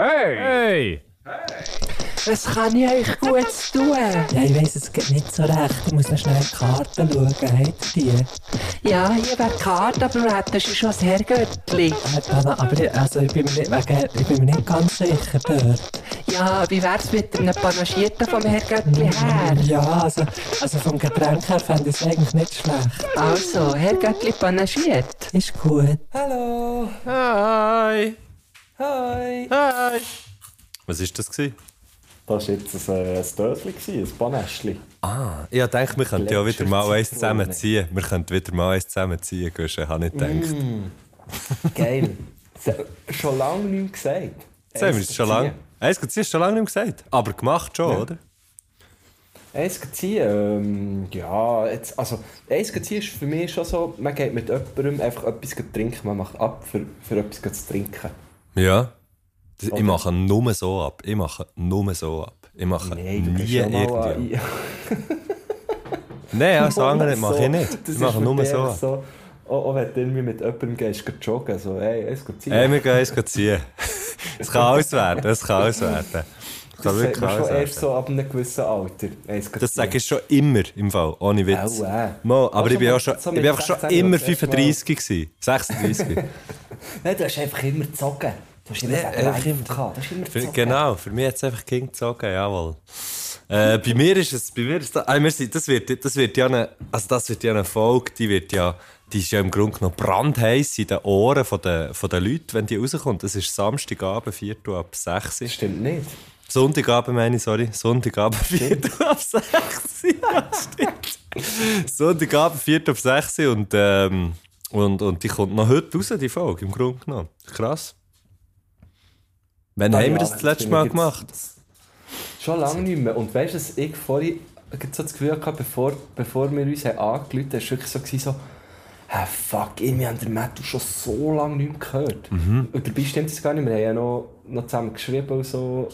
Hey! Hey! Was kann ich euch gut tun? Ja, ich weiss, es geht nicht so recht. Ich muss noch schnell die Karten schauen. Habt ihr die? Ja, hier wäre die Karte, aber wir hätten schon das Herrgöttli. Äh, Anna, aber ich, also ich, bin mir nicht, wegen, ich bin mir nicht ganz sicher dort. Ja, wie wär's mit einem Panagierten vom Herrgöttli her? Ja, also, also vom Getränk her fände ich es eigentlich nicht schlecht. Also, Herrgöttli panagiert. Ist gut. Hallo! Hi! Hi! Hi! Was war das? Gewesen? Das war jetzt ein, äh, ein Döschen, ein Banäschli. Ah, ich dachte, wir könnten ja wieder mal eins zusammenziehen. Wir könnten wieder mal eins zusammenziehen, Guschen. Habe ich gedacht. Geil. So, schon lange nicht gesagt. Jetzt haben wir es schon lange. Eins ziehen ist schon lange nicht gesagt. Aber gemacht schon, Ja. oder? Eins ziehen, ähm, ja, jetzt, also eins ziehen ist für mich schon so, man geht mit jemandem einfach etwas trinken, man macht ab für, für etwas zu trinken. Ja. Das- Ich Oder? mache nur so ab. Ich mache nur so ab. Ich mache du nie irgendwie. Nein, alles andere So, mache ich nicht. das Ich mache nur so ab. so. Auch, auch wenn du irgendwie mit jemandem gehst, gehst joggen, so, hey, eins ziehen. Ey, wir gehen eins ziehen. Es kann alles werden. Es kann alles werden. Kann das sagt man schon erst so ab einem gewissen Alter. Das sage ich schon immer im Fall, ohne Witz. Auch, äh. Mo, aber Auch ich bin, schon auch schon, so ich bin einfach schon 16 immer das erste Mal. 35 gewesen. 36. Nein, du hast einfach immer gezogen. Du hast immer Ja, ja, einfach immer- gehabt. Du hast immer Für, gezogen. genau, für mich hat es einfach King gezogen, jawohl. Äh, bei mir ist es, bei mir ist das, ah, das wird, das wird ja eine, also das wird ja eine Folge, die wird ja, die ist ja im Grunde genommen brandheiß in den Ohren von den, von den Leuten, wenn die rauskommt. Das ist Samstagabend, 4 Uhr ab 6 Uhr. Stimmt nicht. Sonntagabend meine ich, sorry. Sonntagabend 4 Uhr ab 6 Uhr. Ja, stimmt. Sonntagabend 4 Uhr ab 6 Uhr und, ähm, und, und die kommt noch heute raus, die Folge, im Grunde genommen. Krass. Wann Ah haben wir ja, das das jetzt letzte Mal ich gemacht? Schon lange nicht mehr. Und weißt du, dass ich vorhin so das Gefühl hatte, bevor, bevor wir uns angerufen haben, war es wirklich so, so «Hä, fuck, irgendwie haben der Matthew schon so lange nicht mehr gehört. Mhm. Und dabei stimmt es gar nicht. Wir haben ja noch, noch zusammen geschrieben und so.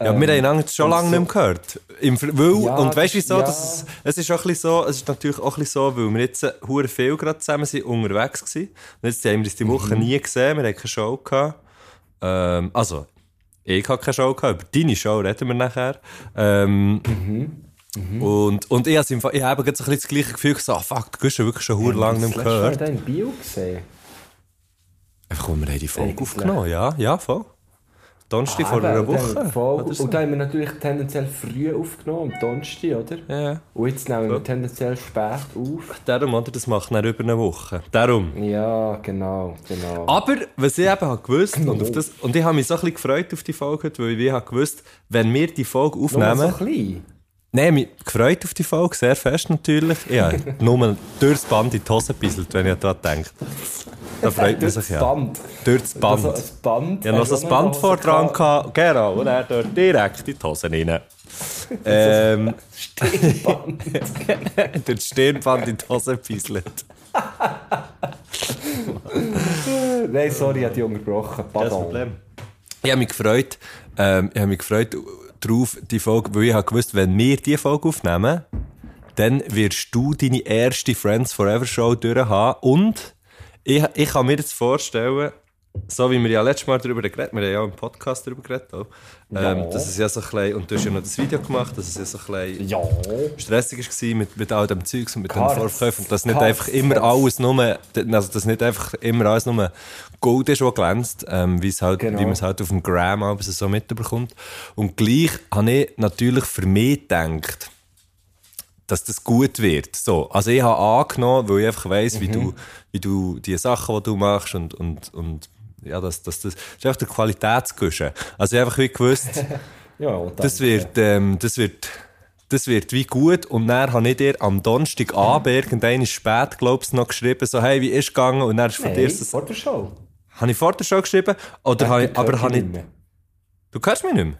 Ja, Ähm, wir haben einander schon und lange so- nicht mehr gehört. Im, weil, Ja, und weißt du wieso? ja. dass Es, ist auch ein bisschen so, es ist natürlich auch ein bisschen so, weil wir jetzt äh, hure viel gerade zusammen sind, unterwegs waren. Und jetzt haben wir uns die Woche Mhm. nie gesehen, wir hatten keine Show gehabt. Ähm, also, ich hatte keine Show gehabt, über deine Show reden wir nachher. Ähm, Mhm. Und, und ich, Fall- ich habe so ein bisschen das gleiche Gefühl, so, ah, fuck, du hast wirklich schon hure lange nicht mehr Das letzte Mal gehört. in Bio gesehen. Einfach, weil wir haben die Folge Eigentlich aufgenommen ja, ja, voll. Donnerstag vor Ah, einer eben, und Woche. voll- oder so. Und da haben wir natürlich tendenziell früh aufgenommen, am Donnerstag, oder? Ja. Und jetzt nehmen wir So. tendenziell spät auf. Darum, oder? Das macht dann über eine Woche. Darum. Ja, genau, genau. Aber, was ich eben habe gewusst, und, auf das, und ich habe mich so ein bisschen gefreut auf die Folge, heute, weil ich habe gewusst, wenn wir die Folge Nur aufnehmen... so klein. Nein, mich gefreut auf die Folge, sehr fest natürlich. Ja, nur durchs Band in die Hose gebisselt, wenn ich daran denke. Da freut man Durch sich das ja. Band. Durch das Band. Also Band. Ich habe noch so ein Band vor dran gehabt. Genau, und er dort direkt in die Hose rein. ähm, Stirnband. durch das Stirnband in die Hose gebisselt. Nein, sorry, ich habe dich unterbrochen. Pardon. Ich habe mich gefreut, ähm, ich habe mich gefreut darauf, die Folge, weil ich habe gewusst, wenn wir diese Folge aufnehmen, dann wirst du deine erste Friends Forever Show durchhaben und ich, ich kann mir jetzt vorstellen, so wie wir ja letztes Mal darüber geredet haben, wir haben ja auch im Podcast darüber geredet, auch, ähm, Ja. dass es ja so ein bisschen, und du hast ja noch das Video gemacht, dass es ja so ein bisschen Ja. stressig war mit, mit all dem Zeugs und mit Cards. den Vorverkäufen und dass nicht Cards. einfach immer alles nur, also dass nicht einfach immer alles nur Gold ist, was glänzt, ähm, halt, Genau. wie man es halt auf dem Gram abends so mitbekommt. Und gleich habe ich natürlich für mich gedacht, dass das gut wird. So, also ich habe angenommen, weil ich einfach weiss, wie du, wie du die Sachen, die du machst und, und, und ja, das, das, das, das ist einfach der Qualitätsguschen. Also ich habe einfach wie gewusst, Ja, das wird, ähm, das wird, das wird wie gut. Und dann habe ich dir am Donnerstagabend, irgendwann spät, glaubst noch geschrieben, so, hey, wie ist es gegangen? Und dann ist von dir Hey, so, vor der Show. habe ich vor der Show geschrieben? Oder habe ich, aber habe ich, du hörst mich nicht mehr?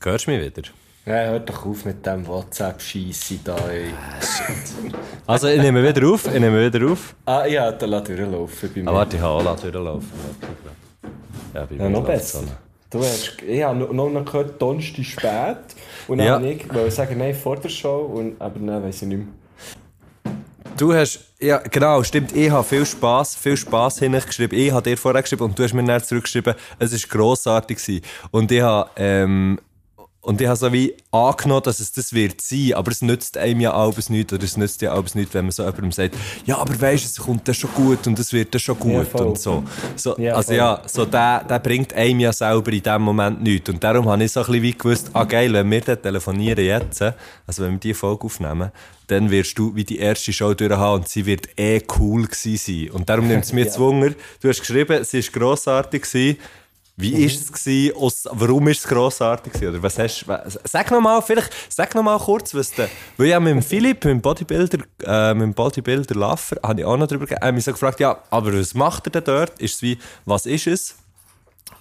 Du hörst mich wieder? Ja, hört doch auf mit dem WhatsApp-Scheisse da, ey. Also, ich nehme wieder auf, ich nehme wieder auf. Ah, ja, dann lass durchlaufen bei mir. Ah, warte, ich habe auch durchlaufen. Ja, bei ja, mir noch läuft's besser. Du hast, ich habe noch, noch gehört, Donnerstag spät. Und dann Ja. wollte ich wollte sagen, nein, vor der Show. Und, aber nein, weiss ich nicht mehr. Du hast, ja, genau, stimmt, ich habe viel Spass, viel Spass hingeschrieben. Ich habe dir vorher geschrieben und du hast mir dann zurückgeschrieben, es war grossartig gewesen. Und ich habe, ähm, und ich habe so wie angenommen, dass es das wird sein, aber es nützt einem ja alles nichts, oder es nützt ja alles nichts, wenn man so jemandem sagt, ja, aber weisst, es kommt das schon gut und es wird das schon gut voll. und so. so Ja, also voll. ja, so der, der bringt einem ja selber in dem Moment nichts. Und darum habe ich so ein bisschen wie gewusst, ah geil, wenn wir dann telefonieren jetzt, also wenn wir die Folge aufnehmen, dann wirst du wie die erste Show durchhaben und sie wird eh cool gewesen sein. Und darum nimmt es mir Ja. zu Wunder. Du hast geschrieben, sie war grossartig gewesen. Wie Mhm. ist es gewesen? Aus, warum ist es grossartig gewesen? Oder was hast, was, sag noch mal, vielleicht, sag noch mal kurz, was du, weil ich habe mit dem Philipp, mit dem Bodybuilder, äh, mit dem Bodybuilder Laffer, habe ich auch noch drüber ge- äh, mich so gefragt, ja, aber was macht er denn dort? Ist es wie, was ist es?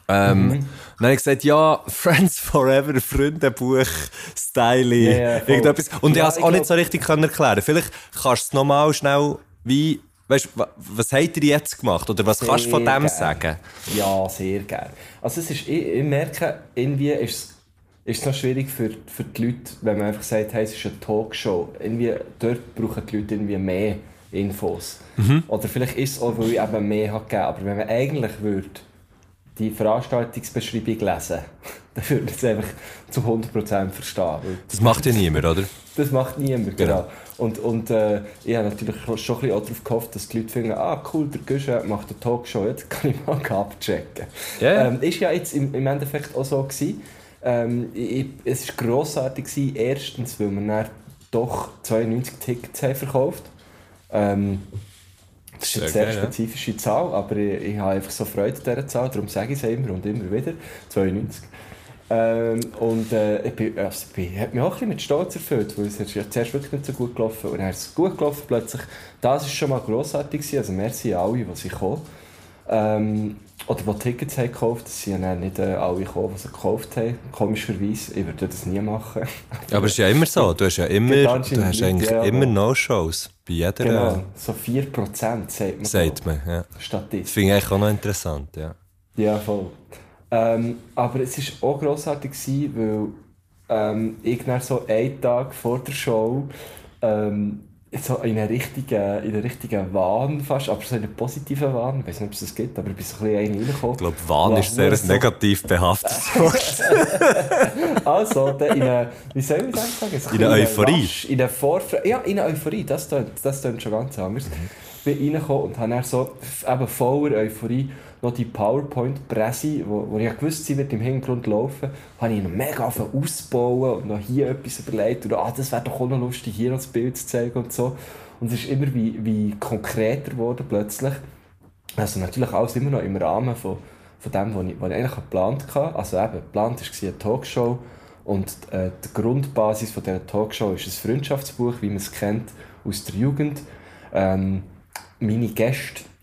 Ähm, Mhm. Dann habe ich gesagt, ja, Friends Forever, Freundebuch, Styling, Ja, ja, voll. irgendetwas. Und ich Ja, habe es auch nicht so richtig können erklären. Vielleicht kannst du es nochmal schnell, wie, weißt was habt ihr jetzt gemacht? Oder was kannst du von Sehr dem gern. sagen? Ja, sehr gerne. Also es ist, ich, ich merke, irgendwie ist es ist es noch schwierig für, für die Leute, wenn man einfach sagt, hey, es ist eine Talkshow. Irgendwie, dort brauchen die Leute irgendwie mehr Infos. Oder vielleicht ist es auch, weil ich eben mehr habe gegeben. Aber wenn man eigentlich würde die Veranstaltungsbeschreibung lesen, dann würde man es einfach zu 100% verstehen. Das macht ja niemand, oder? das macht niemand, genau. Und, und äh, ich habe natürlich schon ein bisschen auch darauf gehofft, dass die Leute finden, ah cool, der Güsche macht eine Talkshow, jetzt kann ich mal abchecken. Ja, ja. Ähm, ist ja jetzt im, im Endeffekt auch so gewesen. Ähm, ich, es war grossartig, gewesen, erstens, weil wir dann doch 92 Tickets haben verkauft ähm, das ist Sehr eine sehr geil, ja. spezifische Zahl, aber ich, ich habe einfach so Freude an dieser Zahl, darum sage ich es immer und immer wieder. 92. Ähm, und äh, ich, bin, also ich bin, hat mich auch ein bisschen mit Stolz erfüllt, weil es ist ja zuerst wirklich nicht so gut gelaufen und dann ist es gut gelaufen plötzlich. Das war schon mal grossartig, gewesen, also merci an alle, die sind gekommen. Ähm, oder die Tickets haben gekauft, es sind ja dann nicht äh, alle gekommen, die sie gekauft haben. Komischerweise, ich würde das nie machen. Aber es ist ja immer so. Du hast ja immer, du hast eigentlich ja, immer No-Shows. Bei jeder genau, so 4% sagt man. sagt man. Ja. Das Statistik. finde ich eigentlich auch noch interessant. Ja. Ja, voll. Ähm, aber es war auch grossartig, gewesen, weil ähm, ich dann so einen Tag vor der Show ähm, so in einen richtigen, in einen richtigen Wahn fast, aber so in einen positiven Wahn, ich weiß nicht, ob es das gibt, aber ich bin so ein bisschen reingekommen. Ich glaube, Wahn ist sehr so- negativ behaftetes Wort. Also, in eine, wie soll ich das sagen? So In eine bisschen Euphorie. Rush, in eine Vorfreude. Ja, in eine Euphorie, das tönt, das tönt schon ganz anders. Bin reingekommen und habe dann so, eben voller Euphorie, noch die PowerPoint-Presse, wo, wo ich gewusst, sie wird im Hintergrund laufen, habe ich noch mega angefangen auszubauen und noch hier etwas überlegt und ah, das wäre doch auch noch lustig, hier noch das Bild zu zeigen und so. Und es ist immer wie, wie konkreter geworden plötzlich. Also natürlich alles immer noch im Rahmen von, von dem, was ich, was ich eigentlich geplant hatte. Also eben, geplant war eine Talkshow und äh, die Grundbasis von dieser Talkshow ist ein Freundschaftsbuch, wie man es kennt aus der Jugend. Ähm, meine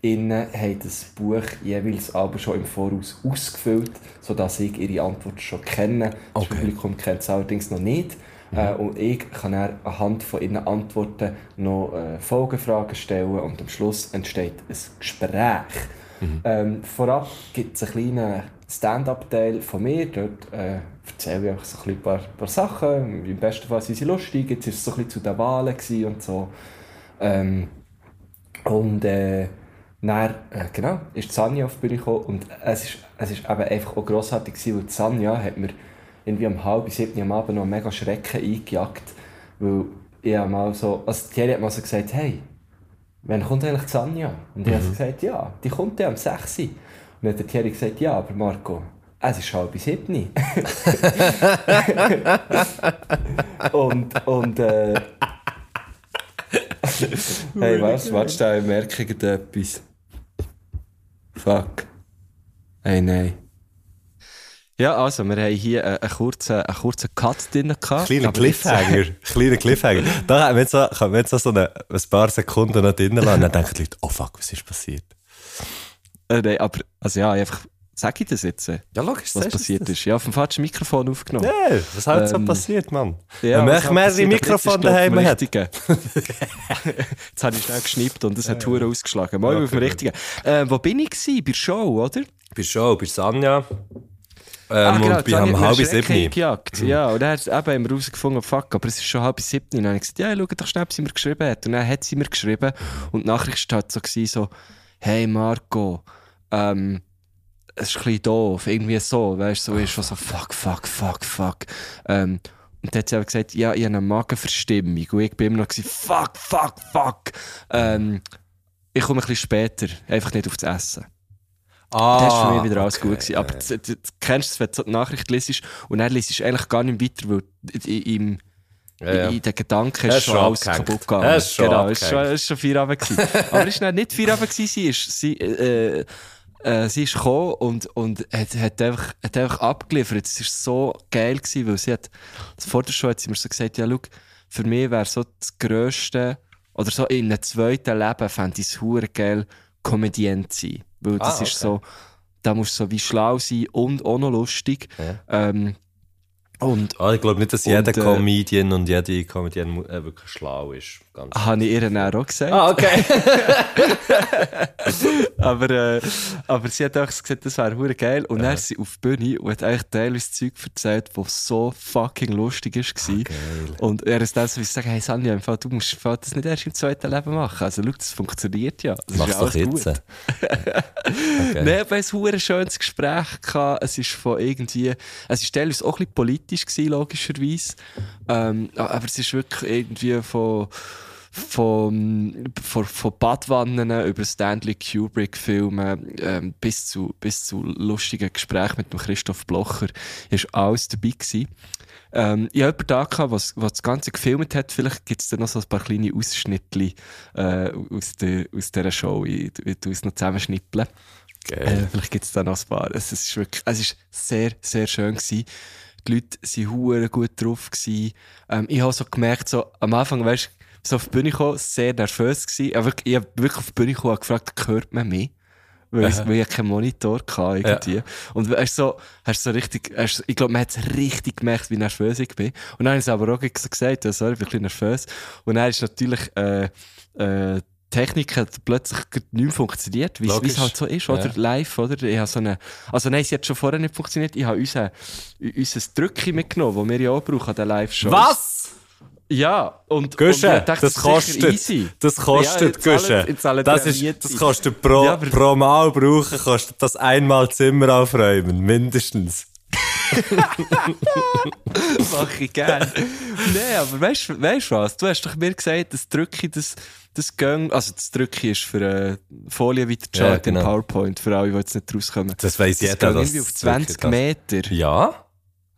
GästInnen haben das Buch jeweils aber schon im Voraus ausgefüllt, sodass ich ihre Antwort schon kenne. Das Okay. Publikum kennt es allerdings noch nicht. Äh, und ich kann dann anhand von ihren Antworten noch äh, Folgefragen stellen und am Schluss entsteht ein Gespräch. Ähm, vorab gibt es einen kleinen Stand-up-Teil von mir. Dort äh, erzähle ich einfach so ein paar, paar Sachen. Im besten Fall sind sie lustig. Jetzt war es so ein bisschen zu den Wahlen und so. Ähm, und äh, dann, äh, genau, ist Sanja auf die Bühne gekommen und es ist, es ist eben einfach auch grossartig gewesen, weil Sanja hat mir irgendwie um halb sieben am Abend noch mega Schrecken eingejagt, weil ich habe mal so, also Thierry hat mal so gesagt, hey, wann kommt eigentlich Sanja? Und ich habe so gesagt, ja, die kommt ja am 6. Und dann hat der Thierry gesagt, ja, aber Marco, es ist halb sieben. und, und, äh, Hey, was? Warte, da merke ich etwas. Fuck. Hey, nein. Ja, also, wir haben hier einen, einen, kurzen, einen kurzen Cut drin gehabt. Kleiner Cliffhanger. Kleiner Cliffhanger. Da haben wir jetzt so, können wir jetzt so, eine, ein paar Sekunden noch drinnen lassen. Dann denken die Leute, oh fuck, was ist passiert? Äh, nein, aber, also ja, einfach, sag ich das jetzt, Ja, logisch, was passiert ist. Ja, auf dem falschen Mikrofon aufgenommen. Ja, was so Ähm, passiert, Mann? Ja, Wenn was halt mehrere Mikrofone ich, daheim hat. Jetzt habe ich schnell geschnippt und es hat Huren ausgeschlagen. Mal auf dem richtigen. Äh, wo bin ich gewesen? Bei der Show, oder? Bei Show, bei Sanja. ähm, genau, und bei um halb sieben. gejagt. Ja, und dann hat- eben haben wir herausgefunden, fuck, aber es ist schon halb sieben. Und dann habe ich gesagt, ja, schau doch schnell, ob sie mir geschrieben hat. Und dann hat sie mir geschrieben. Und die Nachricht war halt so, so hey Marco, ähm, es ist ein bisschen doof, irgendwie so, weißt du, so ist schon so, fuck, fuck, fuck, fuck. Ähm, und dann hat sie aber gesagt, ja, ich habe eine Magenverstimmung. Und ich bin immer noch gewesen, fuck, fuck, fuck. Ähm, ich komme ein bisschen später, einfach nicht auf das Essen. Ah, Das war für mich wieder alles okay. gut. Gewesen. Aber du, du, kennst es, wenn du so die Nachricht liest und dann liest du eigentlich gar nicht weiter, weil i- im, Ja, ja. in den Gedanken ist ist schon schon alles abgehängt. kaputt gegangen. Ist schon genau, es ist schon, abgehängt. es ist schon Feierabend gewesen. Aber es war nicht Feierabend gewesen, sie ist, sie, äh, äh, sie ist gekommen und, und hat, hat, einfach, hat einfach abgeliefert. Es war so geil gewesen, weil sie hat, vor der Show hat sie mir so gesagt, ja, schau, für mich wäre so das Grösste, oder so in einem zweiten Leben fände ich es geil, Komödient zu sein. Weil das Ah, ist okay. so, da musst du so wie schlau sein und auch noch lustig. Ja. Ähm, und Ah, ich glaube nicht, dass jeder Und, äh, Comedian und jede Comedian äh, wirklich schlau ist. Ganz habe ich ihr dann auch gesagt. ah, okay. aber, äh, aber sie hat auch gesagt, das wäre hure geil. Und dann ist sie auf die Bühne und hat eigentlich teilweise Zeug erzählt, das so fucking lustig war. und er ist dann so, wie ich sage, hey Sanja, im Fall, du musst das nicht erst im zweiten Leben machen. Also schau, das funktioniert ja. Das Mach's ist ja doch alles jetzt. Nein, wir hatten ein hure schönes Gespräch. Gehabt. Es ist von irgendwie, es ist teilweise auch ein bisschen politisch gewesen, logischerweise. Ähm, aber es ist wirklich irgendwie von, von, von, von Badwannen über Stanley Kubrick-Filme ähm, bis, zu, bis zu lustigen Gesprächen mit dem Christoph Blocher ist alles dabei gewesen. Ähm, ich habe jemanden da was, was das Ganze gefilmt hat. Vielleicht gibt es da noch so ein paar kleine Ausschnitte äh, aus, der, aus dieser Show. Ich, ich tue es noch zusammenschnippeln. Äh, vielleicht gibt es da noch ein paar. Es ist wirklich, es ist sehr, sehr schön gewesen. Die Leute waren gut drauf gewesen. Ähm, ich habe so gemerkt, so, am Anfang, weißt du, so auf die Bühne gekommen, sehr nervös gewesen. Aber ich habe wirklich auf die Bühne gekommen und gefragt, hört man mich? Weil, ich, weil ich keinen Monitor hatte, irgendwie. Und hast so, hast so richtig, hast, ich glaube, man hat es richtig gemerkt, wie nervös ich bin. Und dann habe ich es aber auch gesagt, ja, sorry, ich bin ein bisschen nervös. Und dann ist natürlich, äh, äh, die Technik hat plötzlich nicht mehr funktioniert, wie es- es halt so ist, oder? Ja. Live, oder? Ich habe so eine, also nein, sie hat schon vorher nicht funktioniert. Ich habe unser, unser Drückchen mitgenommen, das wir ja auch brauchen an den Live-Shows. Was? Ja, und, Gusche, und dachte, das sicher kostet. easy. Das kostet, Ja, ich zahle Das, ist, das kostet pro, Ja, aber- pro Mal brauchen, kostet das einmal Zimmer aufräumen, mindestens. Mach ich gerne. Nein, aber weißt du was? Du hast doch mir gesagt, das Drücke, das, das Gang, also das Drücke ist für äh, Folie weiter Ja, genau. in PowerPoint, für alle, die jetzt nicht rauskommen. Das weiss das jeder, irgendwie auf das 20 Drücke das- Meter. Ja?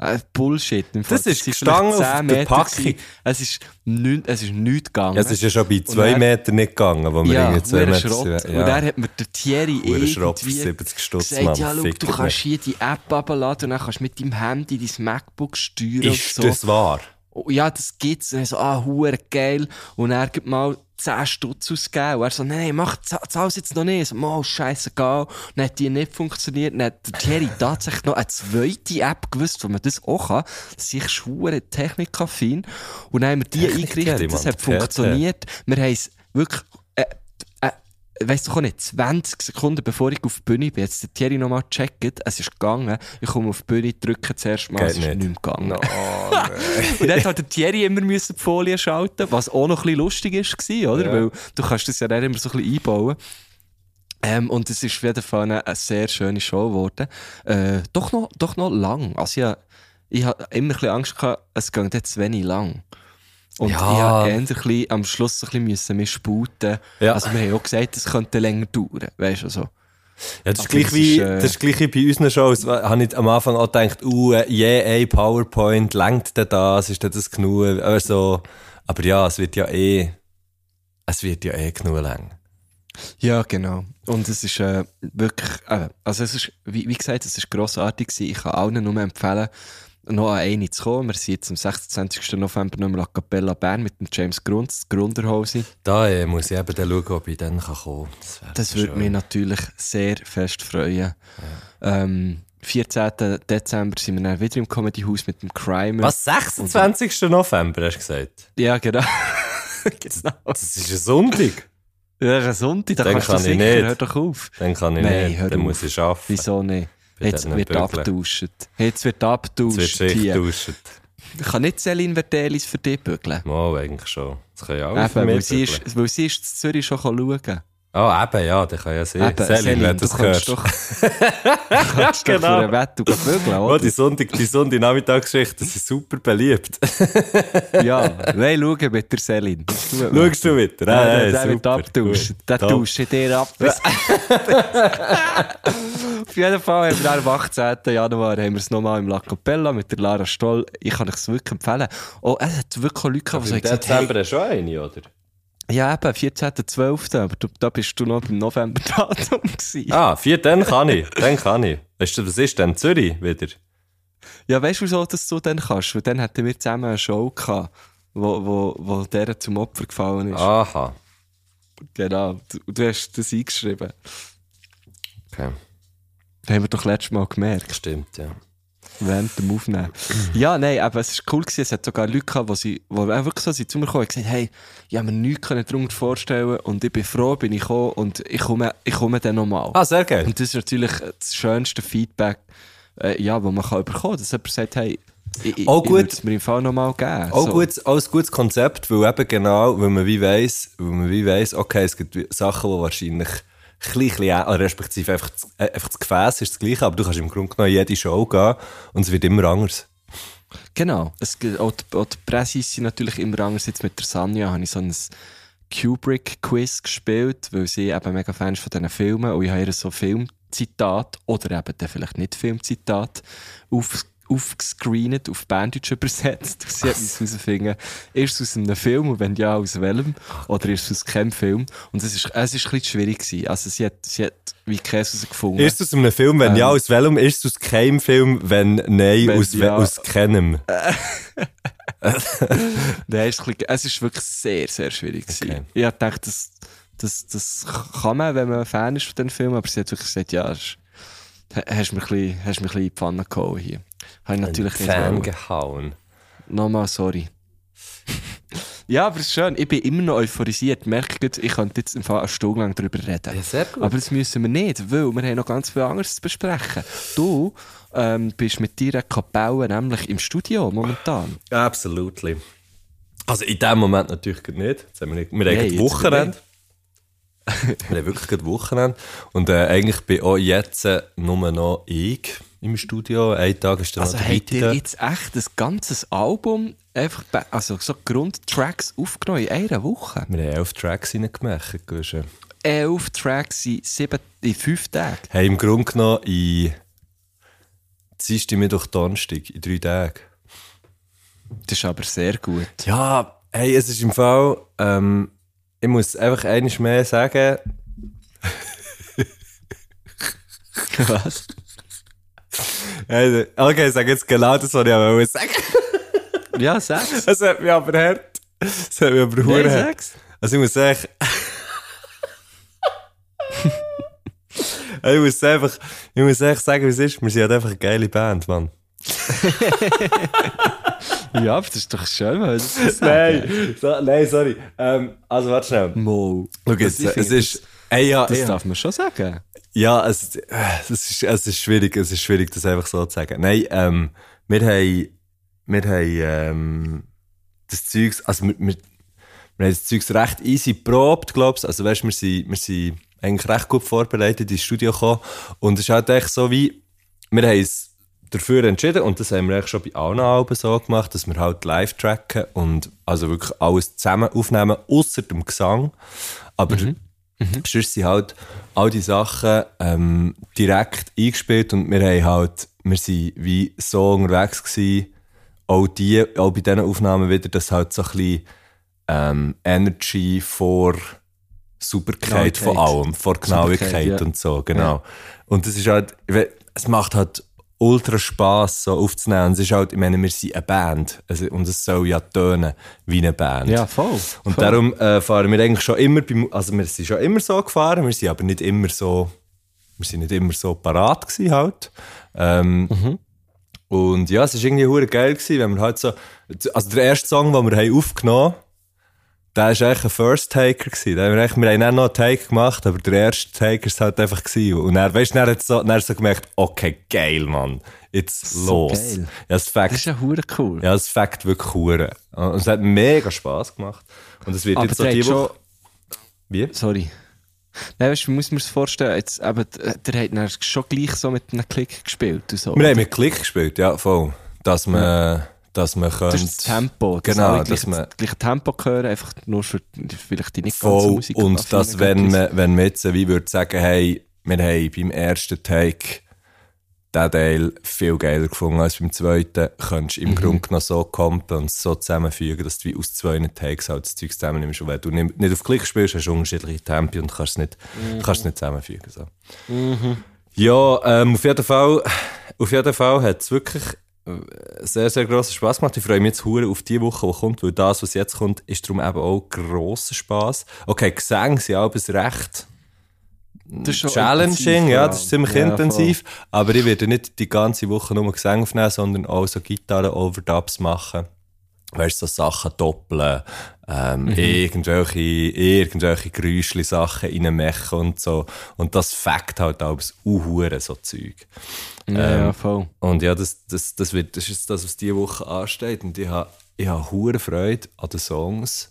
Äh, Bullshit. Im Fall. Das ist gestanden vielleicht auf 10 der Meter Packung. gewesen. Es ist nicht, es ist nichts gegangen. Ja, es ist ja schon bei zwei dann- Meter nicht gegangen, wo wir ja, irgendwie zwei hure Meter Schrott. sind. Und dann hat mir der Thierry für irgendwie 70 Stutz, gesagt, Mann, ja, schau, du kannst hier die App abladen und dann kannst du mit deinem Handy dein MacBook steuern Ist und so. das wahr? Oh, ja, das gibt's. Und ich so, ah, hure geil. Und er gibt mal 10 Stutz ausgegeben. Und er so, nein, mach, zahl- zahl's jetzt noch nicht. Ich So, mal, scheißegal. Dann hat die nicht funktioniert. Dann hat der Thierry tatsächlich noch eine zweite App gewusst, wo man das auch kann. Das ist hure technikaffin. Und dann haben wir die Technik, eingerichtet. Das hat funktioniert. Wir haben es wirklich, weißt du auch nicht, 20 Sekunden bevor ich auf die Bühne bin, jetzt der Thierry nochmal gecheckt, es ist gegangen, ich komme auf die Bühne, drücke zuerst mal, Geht es ist nicht. nicht gegangen. Oh, Und dann hat der Thierry immer müssen die Folie schalten, was auch noch ein bisschen lustig war, oder? Ja. Weil du kannst das ja dann immer so ein bisschen einbauen. Ähm, und es ist auf jeden Fall eine, eine sehr schöne Show geworden. Äh, doch, noch, doch noch lang. Also ich, ich habe immer ein bisschen Angst gehabt, es geht jetzt zu wenig lang. Und Ja. ich habe eher am Schluss ein bisschen müssen mich sputen. Ja. Also wir haben auch gesagt, es könnte länger dauern. Weißt du, also. Ja, das ist, gleich das wie, äh, das ist gleich wie bei unseren Shows. Habe ich am Anfang auch gedacht, uh, je ein PowerPoint, lenkt denn das, ist denn das genug? Also, aber ja, es wird ja eh, es wird ja eh genug lang. Ja, genau. Und es ist äh, wirklich, äh, also es ist, wie, wie gesagt, es ist grossartig gewesen. Ich kann allen nur empfehlen, noch an eine zu kommen. Wir sind jetzt am 26. November nochmal an Capella Bern mit dem James Grunz, Grunderhose. Da äh, muss ich eben dann schauen, ob ich dann kommen kann. Das, Das würde mich natürlich sehr fest freuen. Ähm, 14. Dezember sind wir dann wieder im Comedy House mit dem Crimer. Was, 26. November hast du gesagt? Ja, genau. genau. Das ist ein Sonntag. Ja, das ist ein Sonntag, da Den kannst du kann ich sicher, nicht. hör doch auf. Dann kann ich Nein, nicht, dann auf. muss ich arbeiten. Wieso nicht? Jetzt wird abgetauscht. Jetzt wird Jetzt abgetauscht. wird getauscht. Kann nicht Celine Verdelis für dich bügeln? Mal, eigentlich schon. Das können ja alle Eben, weil sie, ist, weil sie ist in Zürich schon schauen. Ah, eben, ja, der kann ja sehen. Eben, Selin, wenn du das kannst hörst. doch, kannst Genau. doch für Wett bügeln, Oh, oder? die Sonntag, die Sonntag Nachmittagsgeschichten sind super beliebt. Ja, nein, schau mit der Mann. Schaust du? Ja, Ah, der, ja, der wird gut. Der tauscht dir ab. Auf jeden Fall haben wir am 18. Januar haben wir es nochmal im La Capella mit der Lara Stoll. Ich kann euch es wirklich empfehlen. Oh, es hat wirklich Leute gehabt, die Im gesagt haben, Dezember schon eine, oder? Ja eben, 14.12., aber du, da bist du noch beim November-Datum gewesen. Ah, vier, dann kann ich. Dann kann ich. Weißt du, was ist denn Zürich wieder? Ja, weißt du, wieso dass du dann kannst? Weil dann hatten wir zusammen eine Show gehabt, wo, wo, wo der zum Opfer gefallen ist. Aha. Genau, du, du hast das eingeschrieben. Okay. Das haben wir doch letztes Mal gemerkt. Stimmt, ja. Während dem Aufnehmen. ja, nein, aber es war cool gewesen. Es hat sogar Leute gehabt, die, sie, die wirklich so sind zu mir gekommen und gesagt hey, ich habe mir nichts darunter vorstellen und ich bin froh, bin ich gekommen und ich komme, ich komme dann nochmal. Ah, sehr geil. Und das ist natürlich das schönste Feedback, äh, ja, das man kann bekommen kann. Dass jemand sagt, hey, ich, ich, Auch ich gut. es mir im Fall nochmal geben. Auch, So. gut, auch ein gutes Konzept, weil eben genau, weil man wie weiss, weil man wie weiss, okay, es gibt Sachen, die wahrscheinlich ein bisschen, äh, respektive einfach, das- äh, einfach das Gefäß ist das gleiche, aber du kannst im Grunde genommen jede Show gehen und es wird immer anders. Genau. Es, auch, die, auch die Präsis sind natürlich immer anders. Jetzt mit der Sanja habe ich so ein Kubrick-Quiz gespielt, weil sie eben mega Fan ist von diesen Filmen und ich habe ihr so Filmzitat oder eben dann vielleicht nicht Filmzitat auf, aufgescreenet, auf Bandage übersetzt. Sie hat uns herausfinden, ist es aus einem Film und wenn ja, aus welchem? Oder ist es aus keinem Film? Und es ist, es ist ein bisschen schwierig gewesen. Also sie hat, sie hat wie Käse herausgefunden. Ist es aus einem Film, wenn Ähm. ja, aus welchem? Ist es aus keinem Film, wenn nein, Wenn aus, ja. aus keinem? Nein, es ist, ein bisschen- es ist wirklich sehr, sehr schwierig. Okay. gewesen. Ich habe gedacht, das, das, das kann man, wenn man Fan ist von diesem Film, aber sie hat wirklich gesagt, ja, ist- hast mir ein bisschen, hast mir ein bisschen in die Pfanne gehauen hier. Habe ich natürlich nicht Fan gehauen. Nochmal sorry. ja, aber es ist schön. Ich bin immer noch euphorisiert. Merkt ich könnte jetzt im Fall eine Stunde lang darüber reden. Ja, sehr gut. Aber das müssen wir nicht, weil wir haben noch ganz viel anderes zu besprechen. Du ähm, bist mit deiner Kapelle nämlich im Studio momentan. Absolutely. Also in dem Moment natürlich nicht. Jetzt haben wir nicht. Wir haben jetzt Wochenende. wir haben wirklich gerade Wochenende. Und äh, eigentlich bin auch jetzt äh, nur noch ich im Studio. Ein Tag ist dann Also noch der habt ihr jetzt echt ein ganzes Album, einfach also so Grundtracks aufgenommen in einer Woche? Wir haben elf Tracks reingemacht. Elf Tracks in, sieben, in fünf Tagen. Hey, im Grunde genommen in Dienstag, Mittwoch, Donnerstag, in drei Tagen. Das ist aber sehr gut. Ja, hey, es ist im Fall, ähm, ich muss einfach eines mehr sagen. Was? Hey, okay, ich sage jetzt genau das, was ich aber sagen. Ja, sechs. Es hat mich aber hart. Es hat mich aber hure hart. sechs. Also ich muss sagen... ich muss einfach, ich muss echt sagen, wie es ist. Wir sind halt einfach eine geile Band, Mann. Ja, aber das ist doch schön, wenn. Nein, so, nein, sorry. Ähm, also warte schnell. Mo. Schau jetzt, es ist... Ey, ja, Das ja. darf man schon sagen. Ja, es, es, ist, es ist schwierig, es ist schwierig, das einfach so zu sagen. Nein, ähm, wir haben, wir haben, ähm, das Zeugs, also wir, wir, haben das Zeugs recht easy probt, glaubst Also weißt, wir sind, wir sind eigentlich recht gut vorbereitet ins Studio gekommen und es ist halt echt so wie, wir haben es dafür entschieden und das haben wir eigentlich schon bei allen Alben so gemacht, dass wir halt live tracken und also wirklich alles zusammen aufnehmen, außer dem Gesang. Aber sonst sind halt all die Sachen ähm, direkt eingespielt und wir haben halt, wir sind wie so unterwegs gewesen, auch, die, auch bei diesen Aufnahmen wieder, dass halt so ein bisschen ähm, Energy vor Superkeit von allem, vor Genauigkeit ja. und so, genau. Und das ist halt, es macht halt ultra Spass, so aufzunehmen. Und es ist halt, ich meine, wir sind eine Band. Also, und es soll ja tönen wie eine Band. Ja, voll. Und voll. darum äh, fahren wir eigentlich schon immer, beim, also wir sind schon immer so gefahren, wir sind aber nicht immer so, wir sind nicht immer so parat gewesen halt. Ähm, Mhm. Und ja, es ist irgendwie geil gewesen, wenn wir halt so, also der erste Song, den wir haben aufgenommen der war eigentlich ein First Taker gewesen. Wir, haben dann noch einen Take gemacht, aber der erste Taker ist halt einfach gewesen. Und er, weißt dann hat so, dann hat so gemerkt, okay, geil, Mann. Jetzt So los. geil. Ja, das Fact, Das ist ja hure cool. ja, das Fact wirklich hure. Und es hat mega Spass gemacht. Und es wird Aber jetzt so die Woche... Wie? Sorry. Nein, weißt du, muss man es vorstellen, jetzt, eben, der hat dann schon gleich so mit einem Klick gespielt und so. Wir haben mit Klick gespielt, ja, voll. Dass man, dass man das könnte... ist das Tempo. Dass Genau, dass man- das gleiche Tempo hören, einfach nur für vielleicht die nicht ganze Voll. Musik. Und dass, wenn man, wenn man jetzt wie würde sagen, hey, wir haben beim ersten Take den Teil viel geiler gefunden als beim zweiten, könntest du Mhm. im Grunde genommen so kompen und so zusammenfügen, dass du wie aus zwei Takes halt das Zeug zusammennimmst. Und wenn du nicht auf Klick spielst, hast du unterschiedliche Tempi und kannst es nicht, Mhm. kannst es nicht zusammenfügen. So. Ja, ähm, auf jeden Fall, auf jeden Fall hat es wirklich äh, sehr, sehr grossen Spass gemacht. Ich freue mich jetzt hure auf die Woche, die kommt, weil das, was jetzt kommt, ist darum eben auch grosser Spass. Okay, Gesänge sind auch recht das ist challenging, ja, das ist ziemlich Ja, intensiv. Aber ich werde nicht die ganze Woche nur Gesänge aufnehmen, sondern auch so Gitarren-Overdubs machen. Weißt du, so Sachen doppeln, ähm, Mhm. irgendwelche, irgendwelche Geräuschli Sachen reinmachen und so. Und das fängt halt alles uhuere, so Zeug. Ja, Ähm, voll. Und ja, das, das, das, wird, das ist das, was diese Woche ansteht. Und ich habe ich habe hure Freude an den Songs.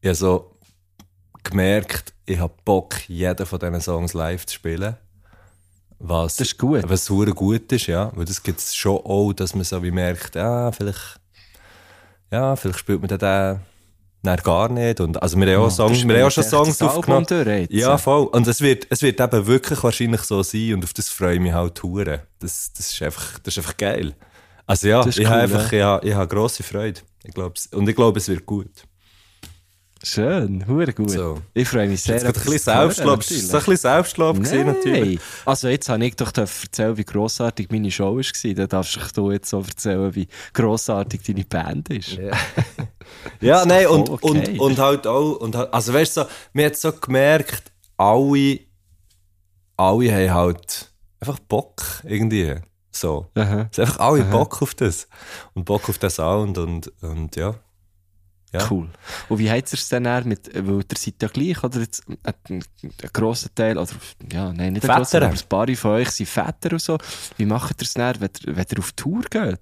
Ich habe so gemerkt, ich habe Bock, jeden von diesen Songs live zu spielen. Was, Das ist gut. Was gut ist, ja. Weil das gibt es schon auch, dass man so wie merkt, ah, vielleicht, ja, vielleicht spielt man den dann dann gar nicht. Und, also wir haben auch, Songs, wir haben auch schon Songs aufgenommen. durch. Ja, voll. Und es wird, es wird eben wirklich wahrscheinlich so sein und auf das freue ich mich halt hure. Das, das, ist einfach, das ist einfach geil. Also ja, ich cool, habe einfach, ja. ich habe, ich habe grosse Freude. Ich glaub's, und ich glaube, es wird gut. Schön, hure gut. So. Ich freue mich sehr. Jetzt ein bisschen Selbstlob, es ein bisschen Selbstlob gewesen, natürlich. Also jetzt habe ich doch erzählen, wie grossartig meine Show war. Dann darfst du jetzt so erzählen, wie grossartig deine Band ist. Ja, ist nein, und, okay. und, und halt auch, und halt, also weißt du, so, mir hat so gemerkt, alle, alle haben halt einfach Bock, irgendwie. So. Aha. Es einfach alle Bock auf das. Und Bock auf den Sound und, und ja. Ja. Cool. Und wie hat es denn mit, weil ihr seid ja gleich, oder jetzt ein, ein grosser Teil, oder, ja, nein, nicht ein grosser, aber ein paar von euch sind Väter und so. Wie macht ihr es dann, wenn wenn ihr auf Tour geht?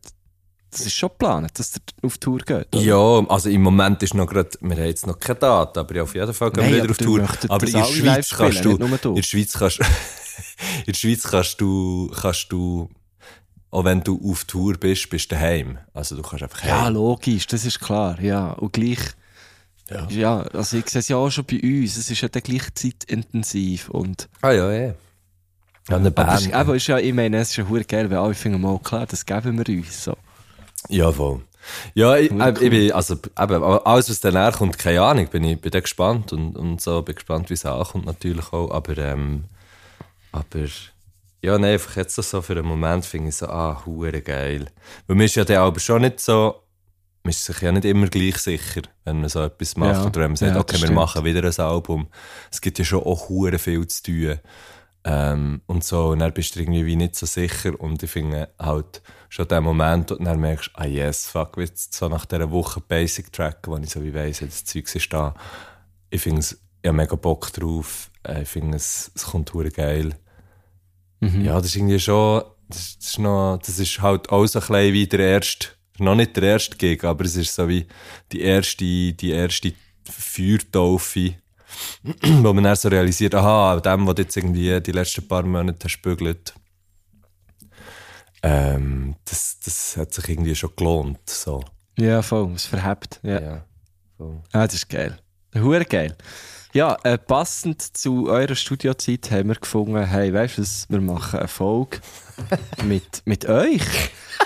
Das ist schon geplant, dass ihr auf Tour geht. oder? Ja, also im Moment ist noch gerade, wir haben jetzt noch keine Daten, aber ja, auf jeden Fall gehen wir wieder auf Tour. Aber in der Schweiz kannst du, in der Schweiz kannst, in der Schweiz kannst du, kannst du, auch wenn du auf Tour bist, bist du daheim. Also du kannst einfach Ja, heim. logisch, das ist klar, ja. Und gleich, ja, also ich sehe es ja auch schon bei uns, es ist ja dann gleich zeitintensiv und Ah ja, ja. Ja, eine aber Band. ist, eben, ist ja, ich meine, es ist ja hure geil, weil alle finden mal klar, das geben wir uns, so. Ja, voll. Ja, ich, äh, ich bin, also, eben, aber alles, was danach kommt, keine Ahnung, bin ich bin da gespannt und, und so, bin gespannt, wie es ankommt natürlich auch, aber, ähm, aber, ja, nein, einfach jetzt so für einen Moment finde ich so, ah, hure geil. Weil man ist ja dann aber schon nicht so, man ist sich ja nicht immer gleich sicher, wenn man so etwas macht, Ja. oder wenn man sagt, Ja, okay, das wir stimmt. machen wieder ein Album. Es gibt ja schon auch hure viel zu tun. Ähm, und so, und dann bist du irgendwie wie nicht so sicher und ich finde halt schon den Moment, wo du dann merkst, ah yes, fuck, jetzt so nach dieser Woche Basic Track, wo ich so wie weiss, das Zeug ist da. Ich finde es, ich habe mega Bock drauf, Äh, ich finde es, es kommt hure geil. Mhm. Ja, das ist irgendwie schon, das, das ist noch, das ist halt auch so ein bisschen wie der erste, noch nicht der erste Gig, aber es ist so wie die erste, die erste Feuertaufe, wo man dann so realisiert, aha, dem, was du jetzt irgendwie die letzten paar Monate hast bügelt, ähm, das, das hat sich irgendwie schon gelohnt, so. Ja, voll, es verhebt, ja. Ja. voll. Ah, das ist geil. Hure geil. Ja, äh, passend zu eurer Studiozeit haben wir gefunden, hey, weißt du was, wir machen eine Folge mit, mit euch.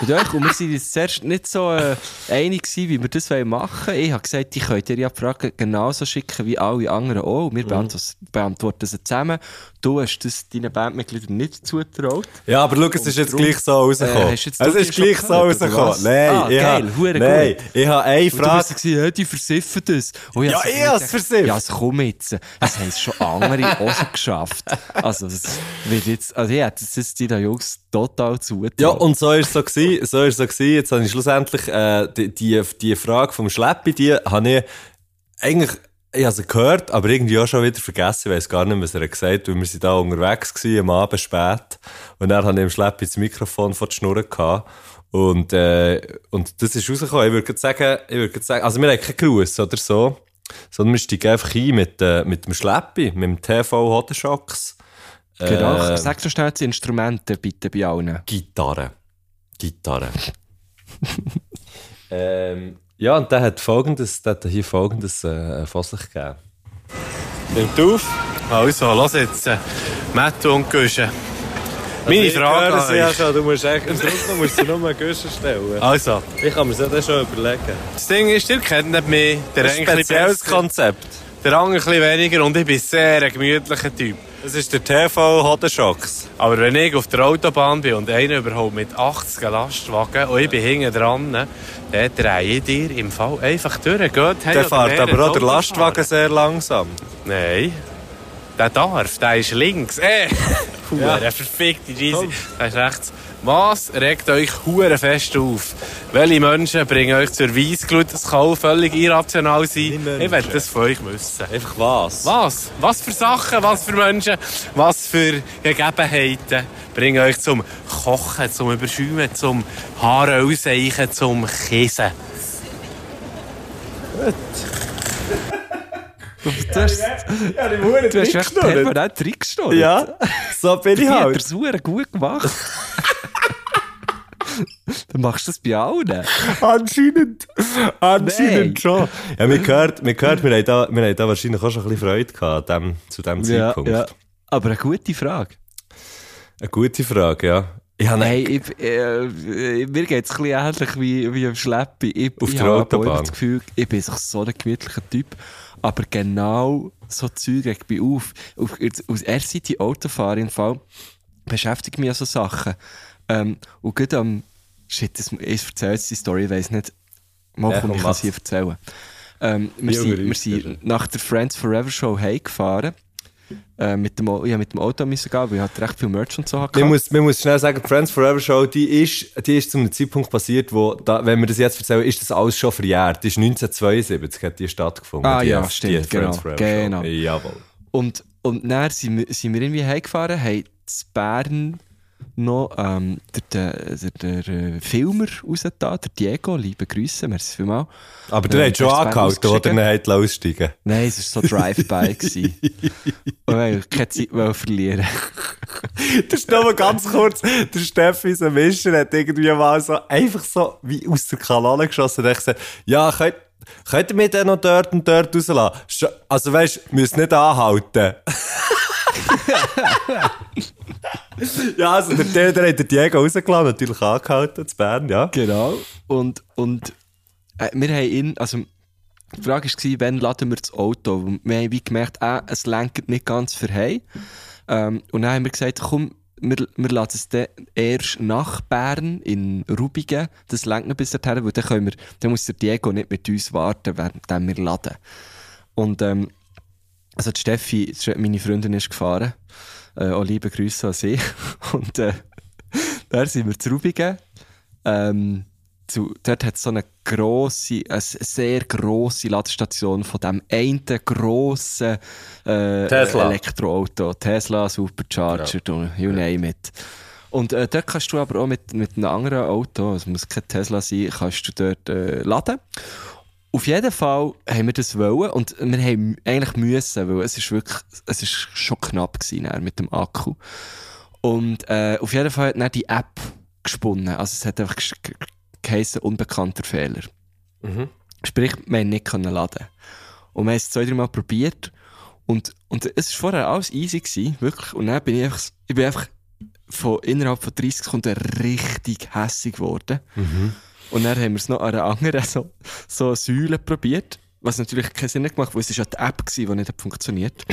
Mit euch. Und wir sind jetzt zuerst nicht so äh, einig gewesen, wie wir das machen wollen. Ich habe gesagt, ich könnt ihr ja die Fragen genauso schicken wie alle anderen auch. Wir beantworten, beantworten sie zusammen. Du hast das deinen Bandmitgliedern nicht zutraut. Ja, aber schau, es ist jetzt gleich so rausgekommen. Äh, du jetzt es ist gleich so rausgekommen. Nein, Ah, ich geil, habe, hure nein, gut. ich habe eine Und du Frage. hey, die versiffen das. Und Ja, so ich hab's gedacht, versifft. Ja, es komm jetzt. Das haben es schon andere auch schon geschafft. Also, das wird jetzt, also, ja, das ist die Jungs total zugetraut. Ja, und so ist es so gewesen, so ist so gewesen. Jetzt habe ich schlussendlich, äh, die, die, die Frage vom Schleppi, die habe ich eigentlich, ich habe sie gehört, aber irgendwie auch schon wieder vergessen, ich weiß gar nicht, was er gesagt hat, weil wir sind da unterwegs gewesen, am Abend spät. Und dann habe ich im Schlepp das Mikrofon vor die Schnur gehabt. Und, äh, und das ist rausgekommen. Ich würde sagen, ich würde sagen, also wir haben keinen Gruß oder so, sondern wir steigen einfach ein mit, äh, mit dem Schleppi, mit dem TV Hodenschocks. Genau. Äh, Sag so schnell die Instrumente bitte bei allen. Gitarre. Gitarre. ähm, ja, und der hat folgendes, der hat hier folgendes äh, von sich gegeben. Nimmt auf. Also, lass jetzt. Äh, Matto und Güsche. Meine Frage an ja euch. schon, du musst im Grunde musst du nur stellen. Also, Ich kann mir das schon überlegen. das Ding ist, ihr kennt mich. Der Das ist eine ein spezielles Konzept. der andere ein bisschen weniger und ich bin sehr ein gemütlicher Typ. Das ist der TV Hodenschocks. Aber wenn ich auf der Autobahn bin und einer überholt mit 80 Lastwagen und ich bin hinten dran, dann drehe ich dir im Fall einfach durch. Geht, hey, Der fährt aber auch der Lastwagen fahren. sehr langsam. Nein. Der darf, der ist links. Äh, hure verfickte Scheisse. Der ist rechts. Was regt euch hure fest auf? Welche Menschen bringen euch zur Weissglut? Das kann völlig irrational sein. Ich werde das von euch wissen. Einfach was? Was? Was für Sachen, was für Menschen, was für Gegebenheiten bringen euch zum Kochen, zum Überschäumen, zum Haare ausseichen, zum Kissen? Du hast, du hast echt permanent reingeschnurrt. Ja, so bin ich Die halt. er super gut gemacht. Dann machst du das bei allen. Anscheinend. Anscheinend Nein. schon. Ja, wir gehört, wir gehört, wir haben da, wir haben da wahrscheinlich auch schon ein bisschen Freude gehabt, dem, zu diesem Zeitpunkt. Aber eine gute Frage. Eine gute Frage, ja. Ich habe Hey, ich, äh, mir geht es ein bisschen ähnlich wie, wie am Schleppi. Ich, Auf ich der habe Autobahn. immer das Gefühl, ich bin so ein gemütlicher Typ. Aber genau so Zeug regt mich auf. auf aus erster Seite Autofahren im Fall beschäftigt mich an so Sachen. Ähm, und gerade am... Shit, das, ich erzähle jetzt die Story, ich weiss nicht. Mal Ja, komm, ich kann sie erzählen. Ähm, wir, sind, wir sind nach der Friends Forever Show heimgefahren. Äh, mit dem, ich mit dem Auto müssen gehen, weil ich halt recht viel Merch und so hatte. Man muss, man muss schnell sagen, die Friends Forever Show, die ist, die ist zu einem Zeitpunkt passiert, wo, da, wenn wir das jetzt erzählen, ist das alles schon verjährt. Die ist 1972 hat die stattgefunden. Ah, die, ja, die stimmt, Friends genau, Forever genau. Show. Jawohl. Und, und dann sind wir, sind wir irgendwie heimgefahren, haben zu Bern noch ähm, der, der, der, der Filmer rausgetan, der Diego, liebe Grüße, merci vielmals. Aber der Ja, hat schon angehalten, wo der ausgestiegen. nicht aussteigen Nein, es war so Drive-By. gewesen. Wir wollten keine Zeit mehr verlieren. Das ist nur ganz kurz. Der Steffi, unser Mischer, hat irgendwie mal so, einfach so wie aus der Kanone geschossen. Und ich gesagt, ja, könnt, könnt ihr mich dann noch dort und dort rauslassen? Also weisst, müsst nicht anhalten. ja, also der, der, hat den Diego rausgelassen, natürlich angehalten, zu Bern, ja. Genau. Und, und äh, wir haben ihn, also die Frage war, wann laden wir das Auto? Wir haben wie gemerkt, äh, es lenkt nicht ganz für heim. Ähm, und dann haben wir gesagt, komm, wir, wir laden es dann erst nach Bern in Rubigen. Das lenkt noch bis dorthin, weil dann, können wir, dann muss der Diego nicht mit uns warten, während wir laden. Und ähm, also die Steffi, meine Freundin, ist gefahren. Äh, auch liebe Grüße an sie. Und äh, dann sind wir zu Rubigen. Ähm, zu, dort hat es so eine grosse, eine sehr grosse Ladestation von dem einen grossen äh, Tesla. Elektroauto. Tesla, Supercharger, du, you name it. Und äh, dort kannst du aber auch mit, mit einem anderen Auto, es muss kein Tesla sein, kannst du dort äh, laden. Auf jeden Fall haben wir das wollen und wir haben eigentlich müssen, weil es ist wirklich, es ist schon knapp gewesen mit dem Akku. Und äh, auf jeden Fall hat dann die App gesponnen. Also es hat einfach geheissen, unbekannter Fehler. Sprich, wir haben nicht können laden. Und wir haben es zwei, drei Mal probiert. Und, und es war vorher alles easy gewesen, wirklich. Und dann bin ich einfach, ich bin einfach von, innerhalb von 30 Sekunden richtig hässig geworden. Und dann haben wir es noch an einer anderen so, so Säule probiert. Was natürlich keinen Sinn gemacht hat, weil es ja die App gewesen, die nicht hat funktioniert.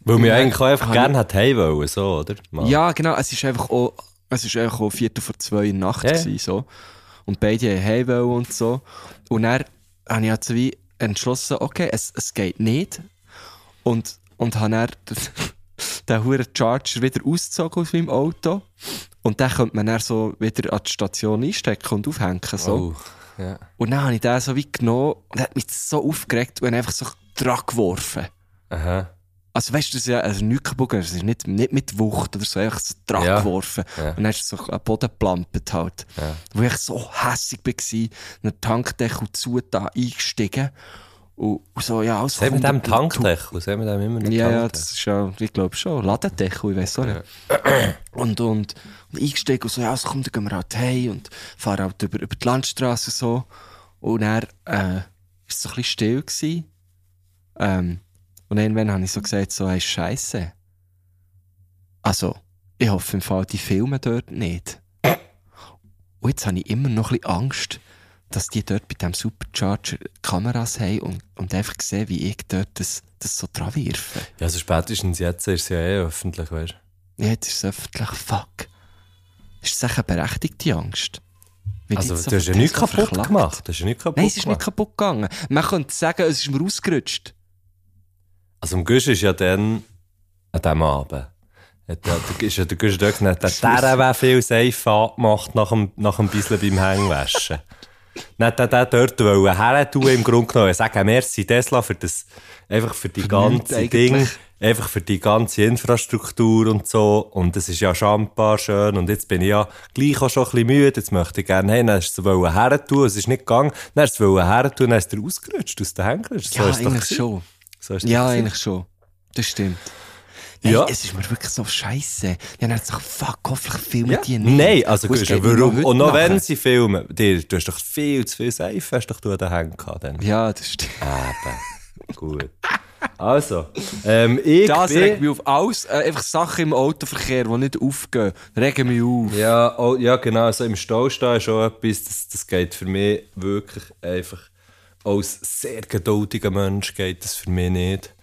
Weil wir eigentlich auch einfach gerne hat heim wollen, so, oder? Mal. Ja, genau. Es ist einfach auch, es ist einfach auch Viertel vor zwei in der Nacht Ja. gewesen, so. Und beide haben heim wollen und so. Und dann habe ich also wie entschlossen, okay, es, es geht nicht. Und, und habe dann den huren Charger wieder ausgezogen aus meinem Auto. Und den könnte man dann so wieder an die Station einstecken und aufhängen, so. Oh. Ja. Und dann habe ich den so wie genommen und hat mich so aufgeregt und einfach so dran geworfen. Aha. Also weißt du, das ist ja also nichts kaputt es ist nicht, nicht mit Wucht oder so, einfach so dran Ja. geworfen. Ja. Und dann ist es so am Boden geplampt halt. Ja. Wo ich so hässig war, einen Tankdeckel zu da eingestiegen. Und, und so, ja, alles haben wir dem Tankdeckel? Haben wir dem immer noch Ja, ja, das ist ja, ich glaube schon, Ladendeckel, ich weiß auch nicht. Und, und, und eingestiegen und so, ja, also komm, dann gehen wir halt heim und fahren halt über, über die Landstraße so. Und dann, äh, ist es so ein bisschen still gewesen. Ähm, und irgendwann habe ich so gesagt, so, hey, Scheiße. Also, ich hoffe im Fall, die filmen dort nicht. Und jetzt habe ich immer noch ein bisschen Angst, dass die dort bei diesem Supercharger Kameras haben und, und einfach sehen, wie ich dort das, das so dran wirfe. Ja, also spätestens jetzt ist es ja eh öffentlich, weißt du? Ja, jetzt ist es öffentlich. Fuck. Ist das eine berechtigte Angst? Wird Also, so du hast ja nichts kaputt verklagt? gemacht. Du hast ja nichts kaputt Nein, es ist nicht kaputt gegangen. Man könnte sagen, es ist mir ausgerutscht. Also, am Gusch ist ja dann, an diesem Abend, hat der, der, ist ja der Gusch dort gesagt, der der wäre viel safe angemacht nach dem, nach dem bisschen beim Hängwaschen. Hat er den dort wollen her tun, im Grunde genommen. Sagen, merci Tesla für das, einfach für die nichts ganze. Ding, einfach für die ganze Infrastruktur und so. Und das ist ja schambar schön. Und jetzt bin ich ja gleich auch schon ein bisschen müde. Jetzt möchte ich gerne, hey, dann hast du es wollen her tun. Es ist nicht gegangen. Dann hast du es wollen her tun, dann hast du rausgerutscht aus den Hängern. So ja, es eigentlich schon. So es Ja, eigentlich schon. Das stimmt. Ja. Es ist mir wirklich so scheiße. Ich habe gesagt, fuck, hoffentlich filmen die nicht. Nein, also geht mir warum? Und noch heute wenn nachher. sie filmen, dir, du hast doch viel zu viel Seife, hast doch du den Händen gehabt. Dann. Ja, das stimmt. Eben. Gut. Also, ähm, ich Das bin... regt mich auf. Alles, äh, einfach Sachen im Autoverkehr, die nicht aufgehen, regen mich auf. Ja, oh, ja, genau. Also im Stau stehen ist schon etwas, das, das geht für mich wirklich einfach als sehr geduldiger Mensch geht das für mich nicht.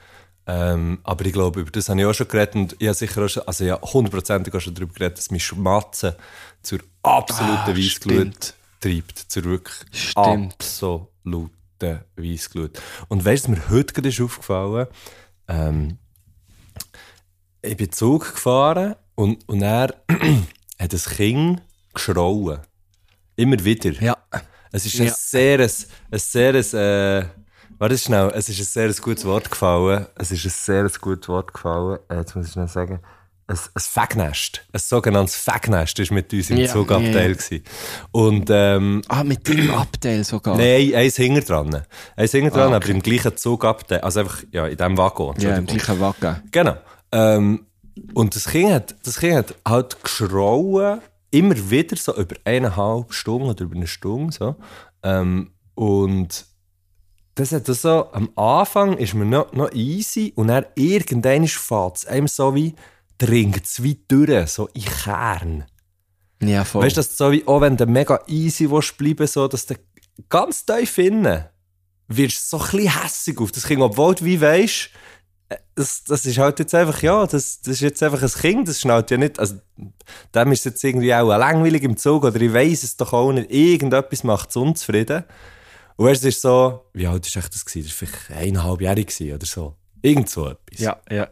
Ähm, aber ich glaube, über das habe ich auch schon geredet und ich habe sicher auch schon, also ja, hundertprozentig auch schon darüber geredet, dass mich Schmatzen zur absoluten Ah, Weissglut treibt. Zur wirklich Stimmt. absoluten Weissglut. Und weißt du, mir heute gerade ist aufgefallen? Ähm, ich bin Zug gefahren und, und er hat ein Kind geschrauen. Immer wieder. Ja. Es ist ein Ja. sehr, ein, ein sehr, äh, warte schnell, es ist ein sehr gutes Wort gefallen. Es ist ein sehr gutes Wort gefallen. Äh, Jetzt muss ich schnell sagen. Ein, ein Fagnest. Ein sogenanntes Fagnest war mit uns im Ja, Zugabteil. ja. Und, ähm, Ah, mit deinem Abteil sogar. Nein, eins hinter dran. Eins hinter dran, Ah, aber im gleichen Zugabteil. Also einfach, ja, in diesem Waggon. Ja, im gleichen Wagen. Genau. Ähm, und das Kind, hat, das kind hat halt geschrauen, immer wieder so über eineinhalb Stunden oder über eine Stunde. So. Ähm, und das hat das so, am Anfang ist mir noch, noch easy und dann irgendwann fährt es einem so wie, dringt es wie durch, so in Kern. Ja, voll. Weißt du, so wie, auch wenn du mega easy willst bleiben so dass du ganz tief innen wirst du so ein bisschen hässig auf das Kind, obwohl du wie weisst, äh, das, das ist halt jetzt einfach, ja, das, das ist jetzt einfach ein Kind, das schnallt ja nicht, also dem ist jetzt irgendwie auch langweilig im Zug oder ich weiss es doch auch nicht, irgendetwas macht es unzufrieden. Und es ist so, wie alt echt das gewesen? Das war vielleicht eineinhalbjährig gewesen oder so. Irgend so etwas. ja, ja.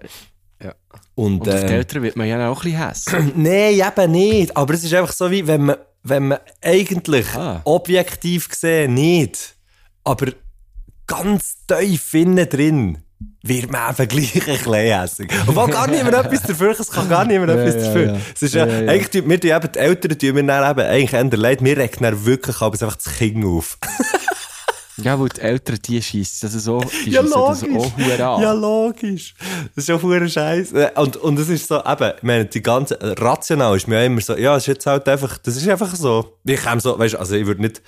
Und, Und auf die ähm, Eltern wird man ja auch ein bisschen hässlich. Nein, eben nicht. Aber es ist einfach so, wie wenn man, wenn man eigentlich Ah. objektiv gesehen nicht, aber ganz tief innen drin wird man eben gleich ein bisschen hässig. Obwohl gar niemand etwas dafür, es kann gar niemand etwas ja, dafür. ja. Es ist ja, Ja, ja. eigentlich, tun- wir tun eben, die Eltern tun mir dann eben eigentlich eher leid, wir regen dann wirklich aber einfach das Kind auf. ja, weil die Eltern die. Das ist so, die Ja, schiessen das logisch. auch hure an. Ja, logisch. Das ist ja pure Scheiße. Und, und es ist so, eben, ich meine, die ganze, rational ist mir ja immer so, ja, es ist jetzt halt einfach, das ist einfach so. Ich kann so, weißt also ich würde nicht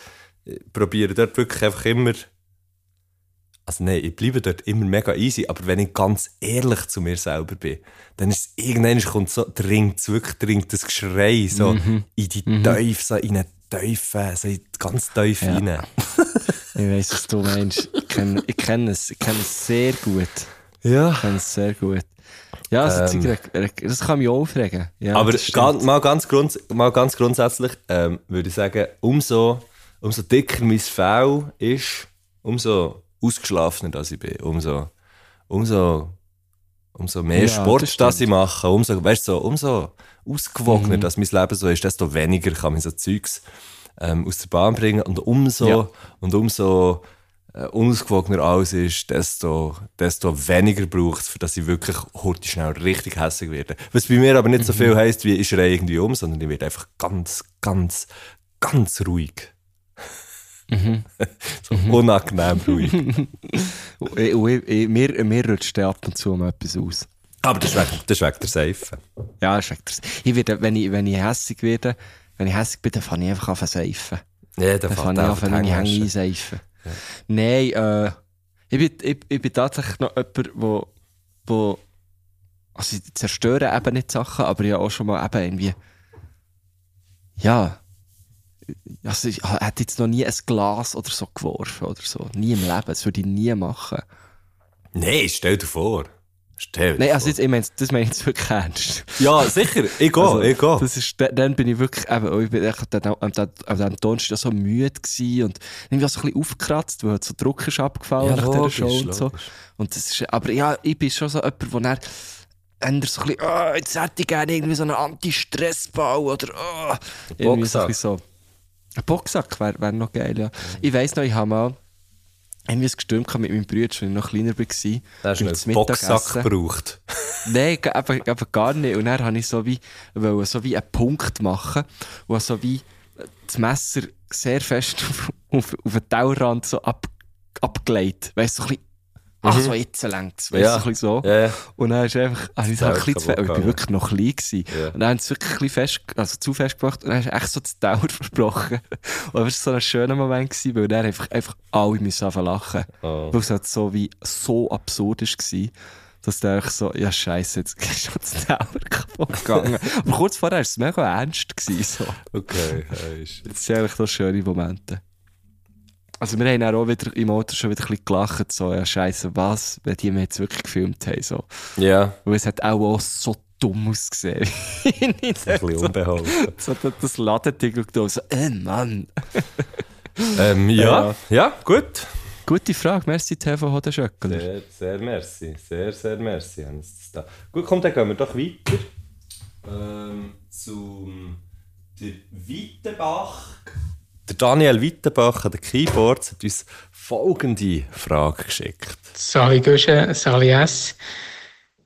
äh, probieren, dort wirklich einfach immer, also nein, ich bleibe dort immer mega easy, aber wenn ich ganz ehrlich zu mir selber bin, dann ist es, irgendwann kommt so, dringt wirklich, dringt das Geschrei so in die Teufel, so in eine Teufel, so in ganz tief rein. Ich weiss, was du meinst. Ich kenne ich kenn es. Ich kenne es sehr gut. Ja. Ich kenne es sehr gut. Ja, also, Ähm. ähm, das kann mich auch aufregen. Ja, Aber ganz, mal, ganz grunds mal ganz grundsätzlich ähm, würde ich sagen, umso, umso dicker mein Fell ist, umso ausgeschlafener dass ich bin, umso, umso, umso mehr Ja, Sport das das, ich mache, umso, weißt, so, umso ausgewogener Mhm. dass mein Leben so ist, desto weniger kann mich so Zeugs ähm, aus der Bahn bringen und umso, Ja. und umso äh, unausgewogener alles ist, desto, desto weniger braucht es, für dass ich wirklich heute schnell richtig hässlich werde. Was bei mir aber nicht so viel heisst, wie ich schreie irgendwie um, sondern ich werde einfach ganz, ganz, ganz ruhig. so unangenehm ruhig. Und ich- und ich- ich- Mir, mir rutscht ab und zu mal etwas aus. Aber das ist wegen, das ist wegen der Seife. Ja, ist echt. Ich werde, wenn ich, wenn ich hässig werde, wenn ich hässig bin, dann fange ich einfach an zu seifen. Ja, Dann fange ich an, meine Hänge einseifen. Nein, äh, ich bin, ich, ich bin tatsächlich noch jemand, wo, wo, also ich zerstöre eben nicht Sachen, aber habe auch schon mal eben irgendwie, ja, also ich hätte jetzt noch nie ein Glas oder so geworfen oder so. Nie im Leben. Das würde ich nie machen. Nein, stell dir vor. Stell Nein, also jetzt, ich meine, das meine ich jetzt wirklich ernst. Ja, sicher. Ich gehe, Also, ich gehe. Das ist, dann- bin ich wirklich, eben, oh, ich bin echt dann, am, am, am, Donnerstag so müde gewesen und irgendwie auch so ein bisschen aufgekratzt, weil so Druck ist abgefallen Ja, nach dieser logisch, Show und so. Und das ist, aber ja, ich bin schon so jemand, wo dann ändert so ein bisschen, oh, jetzt hätte ich gerne irgendwie so einen Anti-Stress-Ball oder, oh. Ein Boxsack. so. Ein Boxsack wäre wär noch geil, ja. Ich weiss noch, ich habe mal irgendwie ein Gestürm gehabt mit meinem Bruder, als ich noch kleiner war. Da hast du einen Boxsack gebraucht. Nein, eben, eben gar nicht. Und dann habe ich so wie, wollte so wie einen Punkt machen, wo so wie das Messer sehr fest auf, auf, auf den Tauerrand so ab, abgelegt. Weißt du, so ein bisschen, ach so, jetzt längt es. Weißt du, Ja. ein bisschen so. Ja, ja. Und dann ist einfach, habe ich ein bisschen zu ich bin wirklich noch klein gewesen. Ja. Und dann haben sie es wirklich ein bisschen fest, also zu fest gemacht und dann ist echt so das Dauer versprochen. Und das war so ein schöner Moment gewesen, weil dann einfach, einfach alle müssen lachen. Oh. Weil es halt so wie, so absurd war, dass der einfach so, ja scheisse, jetzt ist schon das Dauer kaputt gegangen. Aber kurz vorher war es mega ernst. Gewesen, so. Okay, ist- Das sind eigentlich so schöne Momente. Also wir haben dann auch wieder im Auto schon wieder ein bisschen gelacht, so, ja scheisse, was, wenn die mir jetzt wirklich gefilmt haben, so. ja, Weil es hat auch, auch so dumm ausgesehen. ein bisschen unbeholfen. so das- das Ladending und so, äh Mann. ähm, ja, Ja. ja, gut. Gute Frage, merci TV Hodenschöckler. Sehr, sehr merci. Sehr, sehr merci. Gut, komm, dann gehen wir doch weiter. Ähm, zum der Weitenbach. Der Daniel Weitenbach an den Keyboards hat uns folgende Frage geschickt. Sali Guschen, Sali S.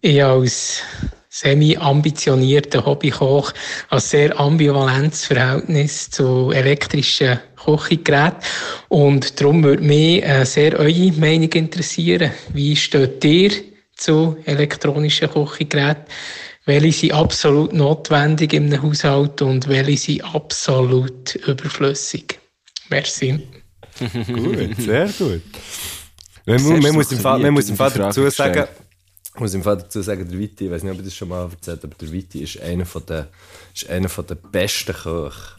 Ich als semi-ambitionierter Hobbykoch ein sehr ambivalentes Verhältnis zu elektrischen Kochgeräten. Und darum würde mich äh, sehr eure Meinung interessieren. Wie steht ihr zu elektronischen Kochgeräten? Welche sind absolut notwendig in einem Haushalt und welche sind absolut überflüssig? Merci. Gut, sehr gut. Man, Sehr man, muss im Fall, man muss im Fall dazu sagen, ich muss im Fall dazu sagen, der Viti, ich weiß nicht, ob ich das schon mal erzählt habe, aber der Viti ist einer von der, ist einer von der besten Köche,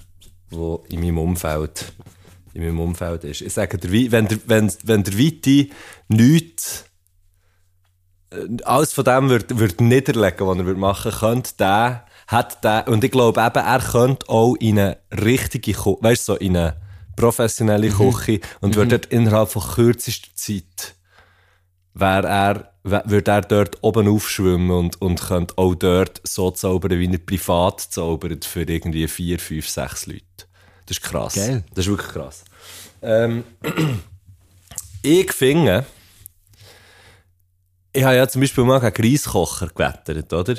der in meinem Umfeld, in meinem Umfeld ist. Ich sage, der, wenn, der, wenn, wenn der Viti nichts, alles von dem wird, wird niederlegen, was er wird machen könnte, der, hat der, und ich glaube eben, er könnte auch in eine richtige, Ko- weißt du, so in eine professionelle Küche und würde dort innerhalb von kürzester Zeit wär er, würde er dort oben aufschwimmen und, und könnte auch dort so zaubern, wie er privat zaubert für irgendwie vier, fünf, sechs Leute. Das ist krass. Geil. Das ist wirklich krass. Ähm, ich finde, ich habe ja zum Beispiel mal einen Reiskocher gewettert, oder?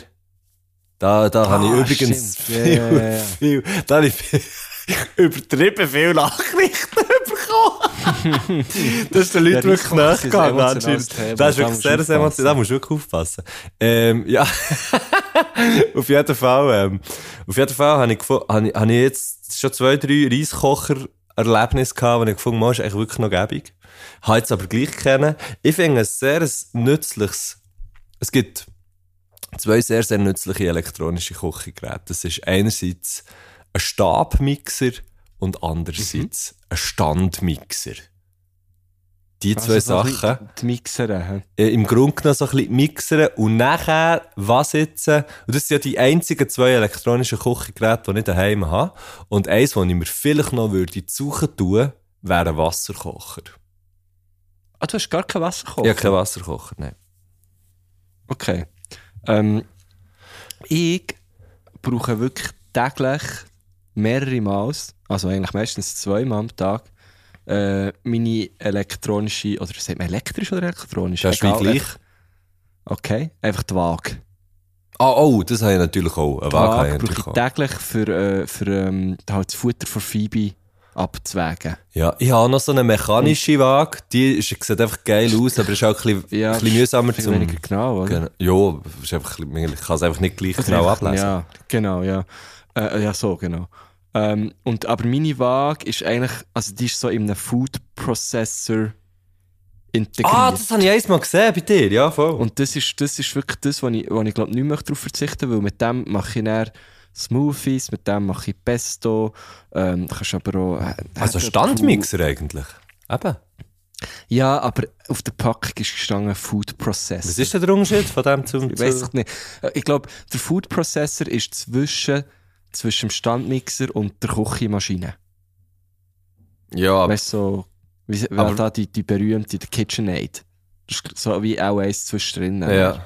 Da, da habe ich Ah, übrigens stimmt. viel, ja. viel, da habe ich viel, übertrieben viel Nachrichten bekommen. das ist den Leuten wirklich Reiskocher nachgegangen anscheinend. Das ist da wirklich musst sehr, du sehr emotional. Da musst du wirklich aufpassen. Ähm, ja. auf jeden Fall, ähm, auf jeden Fall habe ich, habe ich, habe ich jetzt schon zwei, drei Reiskocher-Erlebnisse gehabt, die ich gefunden habe, ist eigentlich wirklich noch gäbig. Habe jetzt aber gleich kennen. Ich finde es sehr nützliches, es gibt zwei sehr, sehr nützliche elektronische Kochgeräte. Das ist einerseits ein Stabmixer und andererseits ein Standmixer. Die zwei Also so Sachen Die Mixer, äh, im Grunde genommen so ein bisschen mixern und nachher, was jetzt, äh, und das sind ja die einzigen zwei elektronischen Kochgeräte, die ich daheim habe. Und eins, das ich mir vielleicht noch würde suchen tun, wäre ein Wasserkocher. Ah, du hast gar kein Wasserkocher? Habe keinen Wasserkocher, nein. Okay. Ähm, ich brauche wirklich täglich mehrere Mal, also eigentlich meistens zweimal am Tag, äh, meine elektronische, oder sagt man elektrisch oder elektronisch? Das ist Egal, gleich. Okay, einfach die Waage. Ah, oh, das habe ich natürlich auch. Eine Waage Waage ich brauche auch. ich täglich für, äh, für ähm, halt das Futter von Phoebe abzuwägen. Ja, ich habe noch so eine mechanische Waage, die ist, sieht einfach geil aus, aber ist auch ein bisschen, Ja, ein bisschen mühsamer zum... weniger genau, oder? Ja, ist einfach, ich kann es einfach nicht gleich genau ablesen. Ja, genau, ja. Äh, ja, so, genau. Ähm, und, aber meine Waage ist eigentlich, also die ist so in einem Food Processor integriert. Ah, das habe ich einmal gesehen bei dir, ja, voll. Und das ist, das ist wirklich das, wo ich, wo ich glaube, nicht mehr darauf verzichten weil mit dem mache ich dann Smoothies, mit dem mache ich Pesto, ähm, kannst aber auch... Äh, also Standmixer eigentlich. Eben. Ja, aber auf der Packung ist gestanden Food Processor. Was ist denn der Unterschied von dem zum... Ich weiß nicht. Äh, Ich glaube, der Food Processor ist zwischen, zwischen dem Standmixer und der Küchenmaschine. Ja, Weißt du, so, wie, Aber- da die, die berühmte die KitchenAid. So wie auch eins zwischendrin. Ja.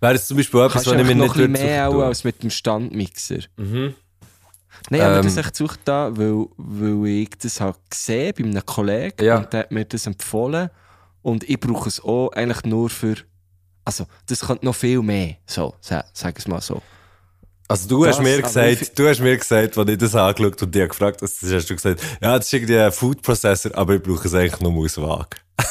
Wäre es zum Beispiel etwas, was ich mir noch nicht ein bisschen mehr auch als mit dem Standmixer. Mhm. Nein, aber Ähm. das echt gesucht da, weil, weil ich das habe gesehen bei einem Kollegen Ja. und der hat mir das empfohlen. Und ich brauche es auch eigentlich nur für. Also, das könnte noch viel mehr. So, sa- sag es mal so. Also du hast Das, mir aber gesagt, du hast mir gesagt, als ich das angeschaut und dich gefragt hast, das hast du gesagt, ja, das ist irgendwie ein Food Processor, aber ich brauche es eigentlich nur aus Waage.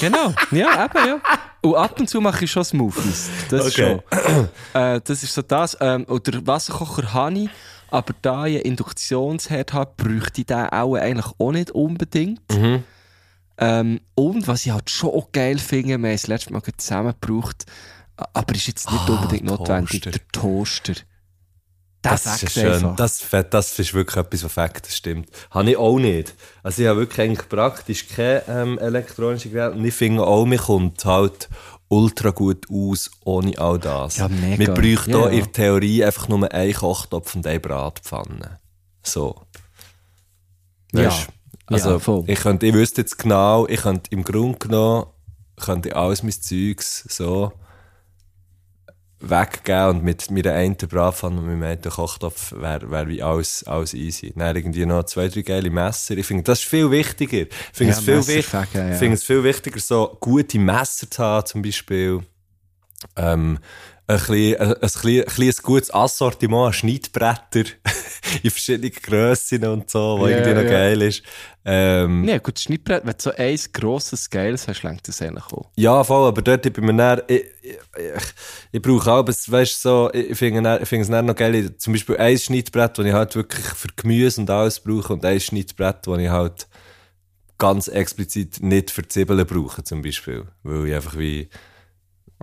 Genau, ja, eben, ja. Und ab und zu mache ich schon Smoothies. Das Okay. schon. Äh, das ist so das. Ähm, oder Wasserkocher habe ich, aber da ich einen Induktionsherd habe, bräuchte ich den auch eigentlich auch nicht unbedingt. Mhm. Ähm, und was ich halt schon auch geil finde, wir haben es letztes Mal zusammen gebraucht, aber ist jetzt nicht Ah, unbedingt notwendig, Toaster. der Toaster. Das sagt ist schön. einfach. Das, das ist wirklich etwas, was fakt, das stimmt. Habe ich auch nicht. Also ich habe wirklich eigentlich praktisch kein ähm, elektronisches Gerät und ich finde auch, mir kommt halt ultra gut aus ohne all das. Ja, mega. Wir bräuchten Ja, hier ja. in der Theorie einfach nur einen Kochtopf und eine Bratpfanne. So. Ja. Weisst? Also, Ja, voll. ich, könnte, ich wüsste jetzt genau, ich könnte im Grunde genommen könnte ich alles mein Zeugs so weggeben und mit meiner einen Bratpfanne und meinem einen Kochtopf wäre wär wie alles, alles easy. Dann irgendwie noch zwei, drei geile Messer. Ich finde, das ist viel wichtiger. Ich finde Ja, es, viel wich- ja. es viel wichtiger, so gute Messer zu haben, zum Beispiel. Ähm, ein bisschen, ein, ein, ein, gutes Assortiment an Schneidbretter in verschiedenen Grössen und so, was Ja, irgendwie noch ja. geil ist. Ähm, Ja, gut, das Schnittbrett, wenn du so ein grosses, geiles hast, lenkt das eigentlich auch. Ja, voll, aber dort ich bin mir dann, ich, ich, ich, ich brauche auch, aber weißt so, ich ich finde ich es dann noch geil, zum Beispiel ein Schnittbrett, das ich halt wirklich für Gemüse und alles brauche und ein Schnittbrett, das ich halt ganz explizit nicht für Zwiebeln brauche, zum Beispiel. Weil ich einfach wie,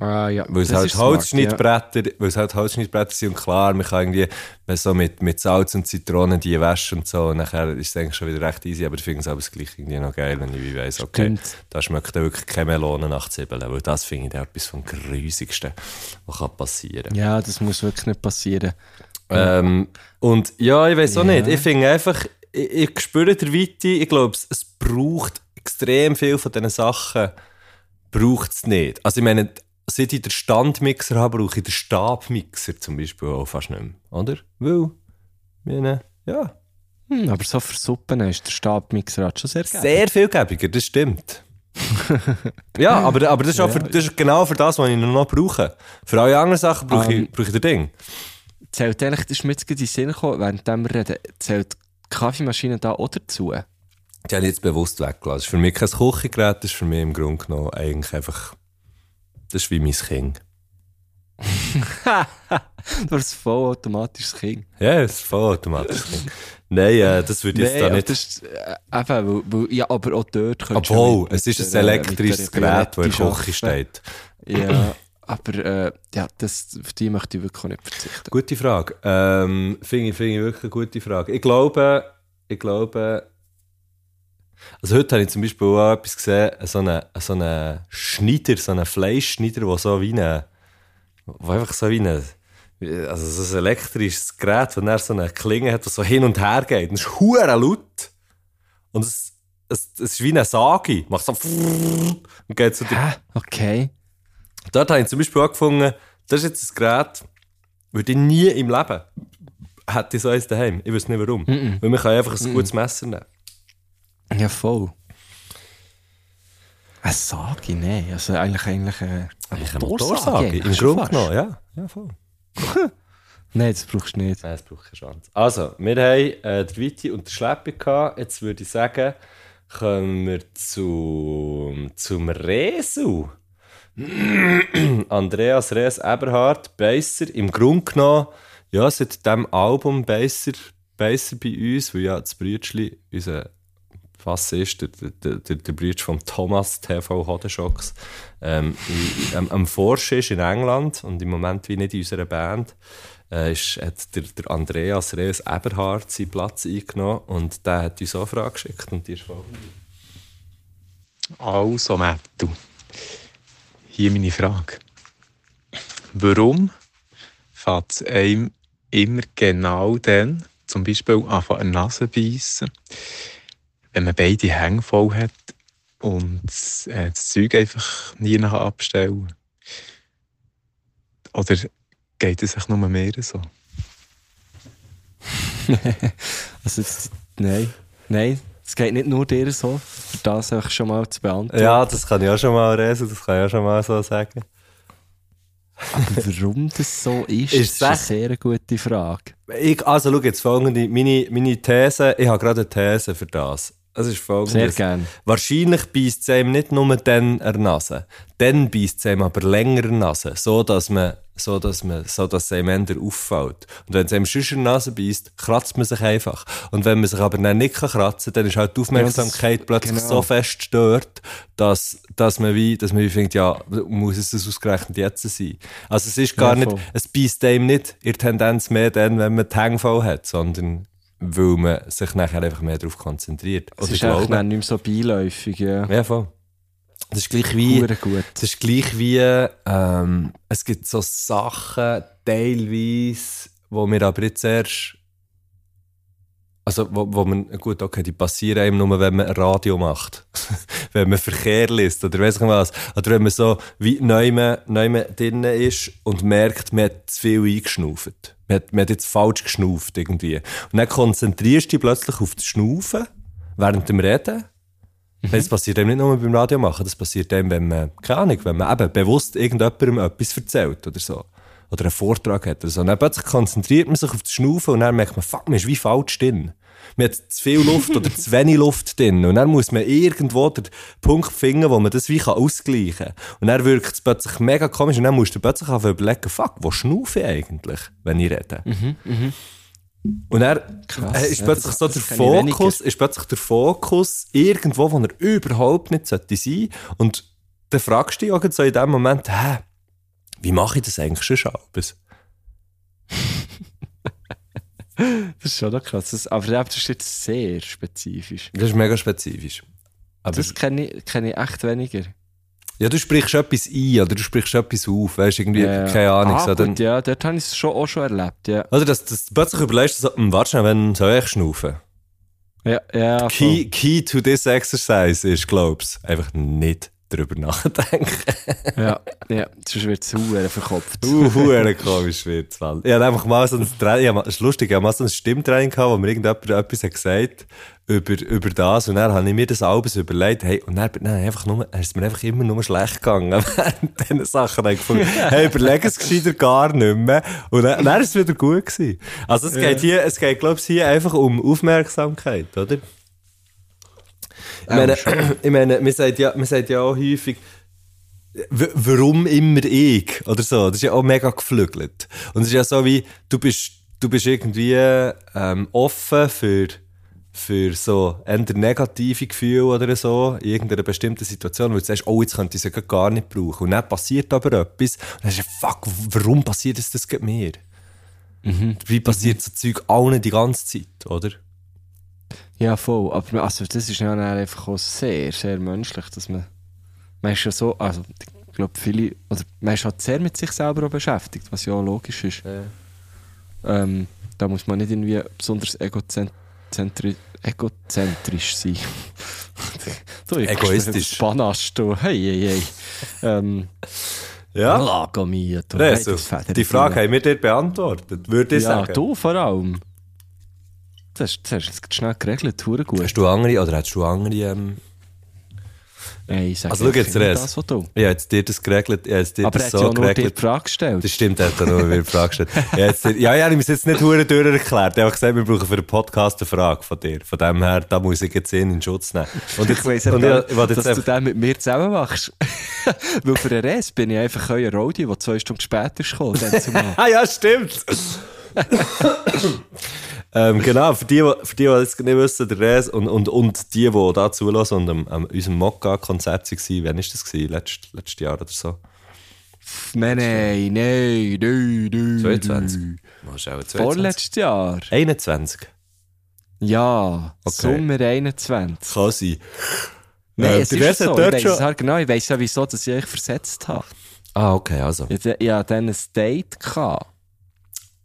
Ah, ja. weil es halt Holzschnittbretter, weil es halt Holzschnittbretter sind und klar, man kann irgendwie so mit, mit Salz und Zitronen die waschen und so und nachher ist es eigentlich schon wieder recht easy, aber ich finde es aber gleich irgendwie noch geil, wenn ich wie weiss, okay, Stimmt. da schmeckt dann wirklich keine Melone nach Zwiebeln, weil das finde ich etwas vom Grusigsten, was kann passieren Ja. ja, das muss wirklich nicht passieren. ähm, und ja, ich weiß auch Ja. nicht. Ich finde einfach, ich, ich spüre der Weite, ich glaube, es, es braucht extrem viel von diesen Sachen, braucht es nicht. Also ich meine, seit ich den Standmixer habe, brauche ich den Stabmixer zum Beispiel auch fast nicht mehr, oder? Weil, meine, ja, Hm, aber so für Suppen ist der Stabmixer halt schon sehr geil. sehr vielgebiger, das stimmt. ja, aber, aber das, ist auch für, das ist genau für das, was ich noch brauche. Für alle anderen Sachen brauche Ähm, ich, brauche ich das Ding. Zählt eigentlich, das ist mir jetzt in den Sinn gekommen, während wir reden, zählt die Kaffeemaschine da auch dazu? Die habe ich jetzt bewusst weggelassen. Das ist für mich kein Küchengerät, das ist für mich im Grunde genommen eigentlich einfach, das ist wie mein Kind. Du hast ein vollautomatisches Kind. Ja, das ist voll automatisch. Nein, äh, das würde ich jetzt da aber nicht. das ist, äh, eben, weil, weil, ja, aber auch dort könntest du Obwohl, es ist ein der- elektrisches Gerät, das in der Küche steht. Ja, aber äh, ja, das, auf die möchte ich wirklich nicht verzichten. Gute Frage. Ähm, Finde ich, finde ich wirklich eine gute Frage. Ich glaube, ich glaube, also heute habe ich zum Beispiel auch etwas gesehen, so einen, so einen Schneider, so einen Fleischschneider, der so wie eine, wo einfach so wie eine, also so ein elektrisches Gerät, wo er so eine Klinge hat, das so hin und her geht. Und es ist hure laut. Und es, es, es ist wie eine Sage. Macht so und geht so durch? Okay. Dort habe ich zum Beispiel auch gefunden, das ist jetzt ein Gerät, würde ich nie im Leben hätte ich so eins daheim. Ich weiß nicht warum. Weil man kann einfach ein gutes Messer nehmen. Ja, voll. Eine Sage? Nein. Also eigentlich, eigentlich äh, Eigentlich eine Motorsage, Motorsage. Im eigentlich Grunde genommen, ja. Ja, voll. Nein, das brauchst du nicht. Nein, es braucht keine Chance. Also, wir haben äh, den Viti und den Schleppi gehabt. Jetzt würde ich sagen, kommen wir zu, zum Resu. Andreas Rees Eberhard, Beisser. Im Grunde genommen, ja, seit dem Album Beisser, Beisser bei uns, weil ja das Brütschli, unser Bassist, der, der, der, der Brütsch von Thomas TV Hodenschocks, ähm, am, am ist in England und im Moment wie nicht in unserer Band, äh, ist, hat der, der Andreas Rees Eberhard seinen Platz eingenommen und der hat uns auch eine Frage geschickt und die ist folgende. Also, Mattu. Hier meine Frage. Warum fängt es einem immer genau dann, zum Beispiel an der Nase beißen, wenn man beide Hänge voll hat und äh, das Zeug einfach nie nach abstellen? Oder geht es sich nur mehr so? Also, jetzt, nein. Nein, es geht nicht nur dir so. Für das einfach schon mal zu beantworten. Ja, das kann ich auch schon mal lesen, das kann ich auch schon mal so sagen. Aber warum das so ist, Ist ist eine sehr gute Frage. Ich, also, schau jetzt folgende, meine, meine These, ich habe gerade eine These für das. Es ist folgendes. Sehr gern. Wahrscheinlich beißt es einem nicht nur dann an Nase. Dann beißt es einem aber länger an Nase. So, dass man, so, dass man, so, dass es einem eher auffällt. Und wenn es einem sonst der Nase beißt, kratzt man sich einfach. Und wenn man sich aber dann nicht kann kratzen kann, dann ist halt die Aufmerksamkeit plötzlich genau. so fest stört, dass, dass man wie, dass man wie denkt, ja, muss es das ausgerechnet jetzt sein? Also es ist gar Ja, nicht, es beißt einem nicht in der Tendenz mehr dann, wenn man die Hänge voll hat, sondern weil man sich nachher einfach mehr darauf konzentriert. Es Oder ist dann nicht mehr so beiläufig, ja. ja, voll. Das ist gleich wie, Hure gut. das ist gleich wie, ähm, es gibt so Sachen, teilweise, wo wir aber jetzt erst, also, wo, wo man, gut, okay, die passieren einem nur, wenn man Radio macht. wenn man Verkehr liest oder weiss ich was. Oder wenn man so wie neu drinnen ist und merkt, man hat zu viel eingeschnauft. Man hat, man hat jetzt falsch geschnauft irgendwie. Und dann konzentrierst du dich plötzlich auf das Schnaufen während dem Reden. Das passiert eben nicht nur beim Radio machen, das passiert eben, wenn man, keine Ahnung, wenn man eben bewusst irgendjemandem etwas erzählt oder so. Oder einen Vortrag hat oder so. Und dann plötzlich konzentriert man sich auf das Schnaufen und dann merkt man, fuck, man ist wie falsch drin. Man hat zu viel Luft oder zu wenig Luft drin. Und dann muss man irgendwo den Punkt finden, wo man das wie ausgleichen kann. Und dann wirkt es plötzlich mega komisch und dann musst du plötzlich anfangen überlegen, fuck, wo schnaufe ich eigentlich, wenn ich rede? Und er Krass, ist ja, plötzlich das- so der Fokus, ist plötzlich der Fokus irgendwo, wo er überhaupt nicht sollte sein. Und dann fragst du dich auch so in dem Moment, hä, wie mache ich das eigentlich schon Schabes? Das ist schon noch krass. Das, aber das ist jetzt sehr spezifisch. Das ist mega spezifisch. Aber Das kenne ich, kenne ich echt weniger. ja, du sprichst etwas ein oder du sprichst etwas auf, weißt du, irgendwie, Ja. keine Ahnung. Ah, so, dann, gut, ja, dort habe ich es schon, auch schon erlebt, ja. Oder dass, dass du plötzlich überlegst, so, hm, warte schnell, wenn soll ich schnaufen? Ja, ja, Key, key to this exercise ist, glaub's, einfach nicht drüber nachdenken. Ja, ja, sonst wird es sehr verkopft. Uh, hure komisch wird's, Mann. Ich hatte einfach mal so ein Training, es ist lustig, ich hatte mal so ein Stimmtraining gehabt, wo mir irgendjemand etwas hat gesagt über, über das und dann habe ich mir das alles überlegt, hey, und dann, dann einfach nur, ist es mir einfach immer nur schlecht gegangen während diesen Sachen. Dann gefunden, hey, überleg es gescheiter gar nicht mehr. Und dann, dann ist es wieder gut gewesen. Also es geht hier, es geht, glaube ich, hier einfach um Aufmerksamkeit, oder? Ich meine, ich meine, man sagt ja, man sagt ja auch häufig, warum immer ich? Oder so. Das ist ja auch mega geflügelt. Und es ist ja so wie, du bist, du bist irgendwie ähm, offen für, für so eher negative Gefühle oder so, in irgendeiner bestimmten Situation, wo du sagst, oh, jetzt könnte ich es ja gar nicht brauchen. Und dann passiert aber etwas, und dann sagst du, fuck, warum passiert das, das mir? Wie passiert so Zeug allen die ganze Zeit, oder? Ja, voll. Aber also, das ist ja dann einfach auch sehr, sehr menschlich, dass man, man ist ja so, also ich glaube viele, oder man ist halt sehr mit sich selber auch beschäftigt, was ja auch logisch ist. Ähm, da muss man nicht irgendwie besonders egozentri egozentrisch sein. du, Egoistisch. Spannast, du. Hey, hey, hey. ähm, Ja? Lago mio. du Federer, die Frage haben wir dir beantwortet, würde ich Ja, sagen. du vor allem. Das, das hast du schnell geregelt, hure gut. Hast du andere, oder hast du andere, ähm, Ey, ich sag Also schau jetzt, Res. das, was du. ich habe jetzt dir das geregelt, ich jetzt dir Aber er das so ja nur dir die geregelt. Frage gestellt. Das stimmt, er hat nur eine Frage gestellt. Habe jetzt ja, ja, ich habe es jetzt nicht hure durch erklärt. Ich habe gesagt, wir brauchen für den Podcast eine Frage von dir. Von dem her, da muss ich jetzt in Schutz nehmen. Und jetzt, Ich weiss und ja dass jetzt du den mit mir zusammen machst. Weil für den Rest bin ich einfach euer Roadie, der zwei Stunden später ist gekommen. ah ja, stimmt. ähm, genau, für die, die- für die, die jetzt nicht wissen, der Res und, und, und die, die da zulassen und am, am unserem Mokka-Konzert waren, wann war das? Gewesen? Letzt, letztes Jahr oder so? nein, nein, nein, nein, nein. 22. Was ist auch 22? Vorletztes Jahr. 21. Ja, Okay. Sommer 21. Kann sein. Nein, Äh, es der ist so. hat Ich weiss schon- es halt genau. Ich weiss ja, wieso dass ich euch versetzt habe. Ah, okay, also. Ich hatte ja dann ein Date. Gehabt.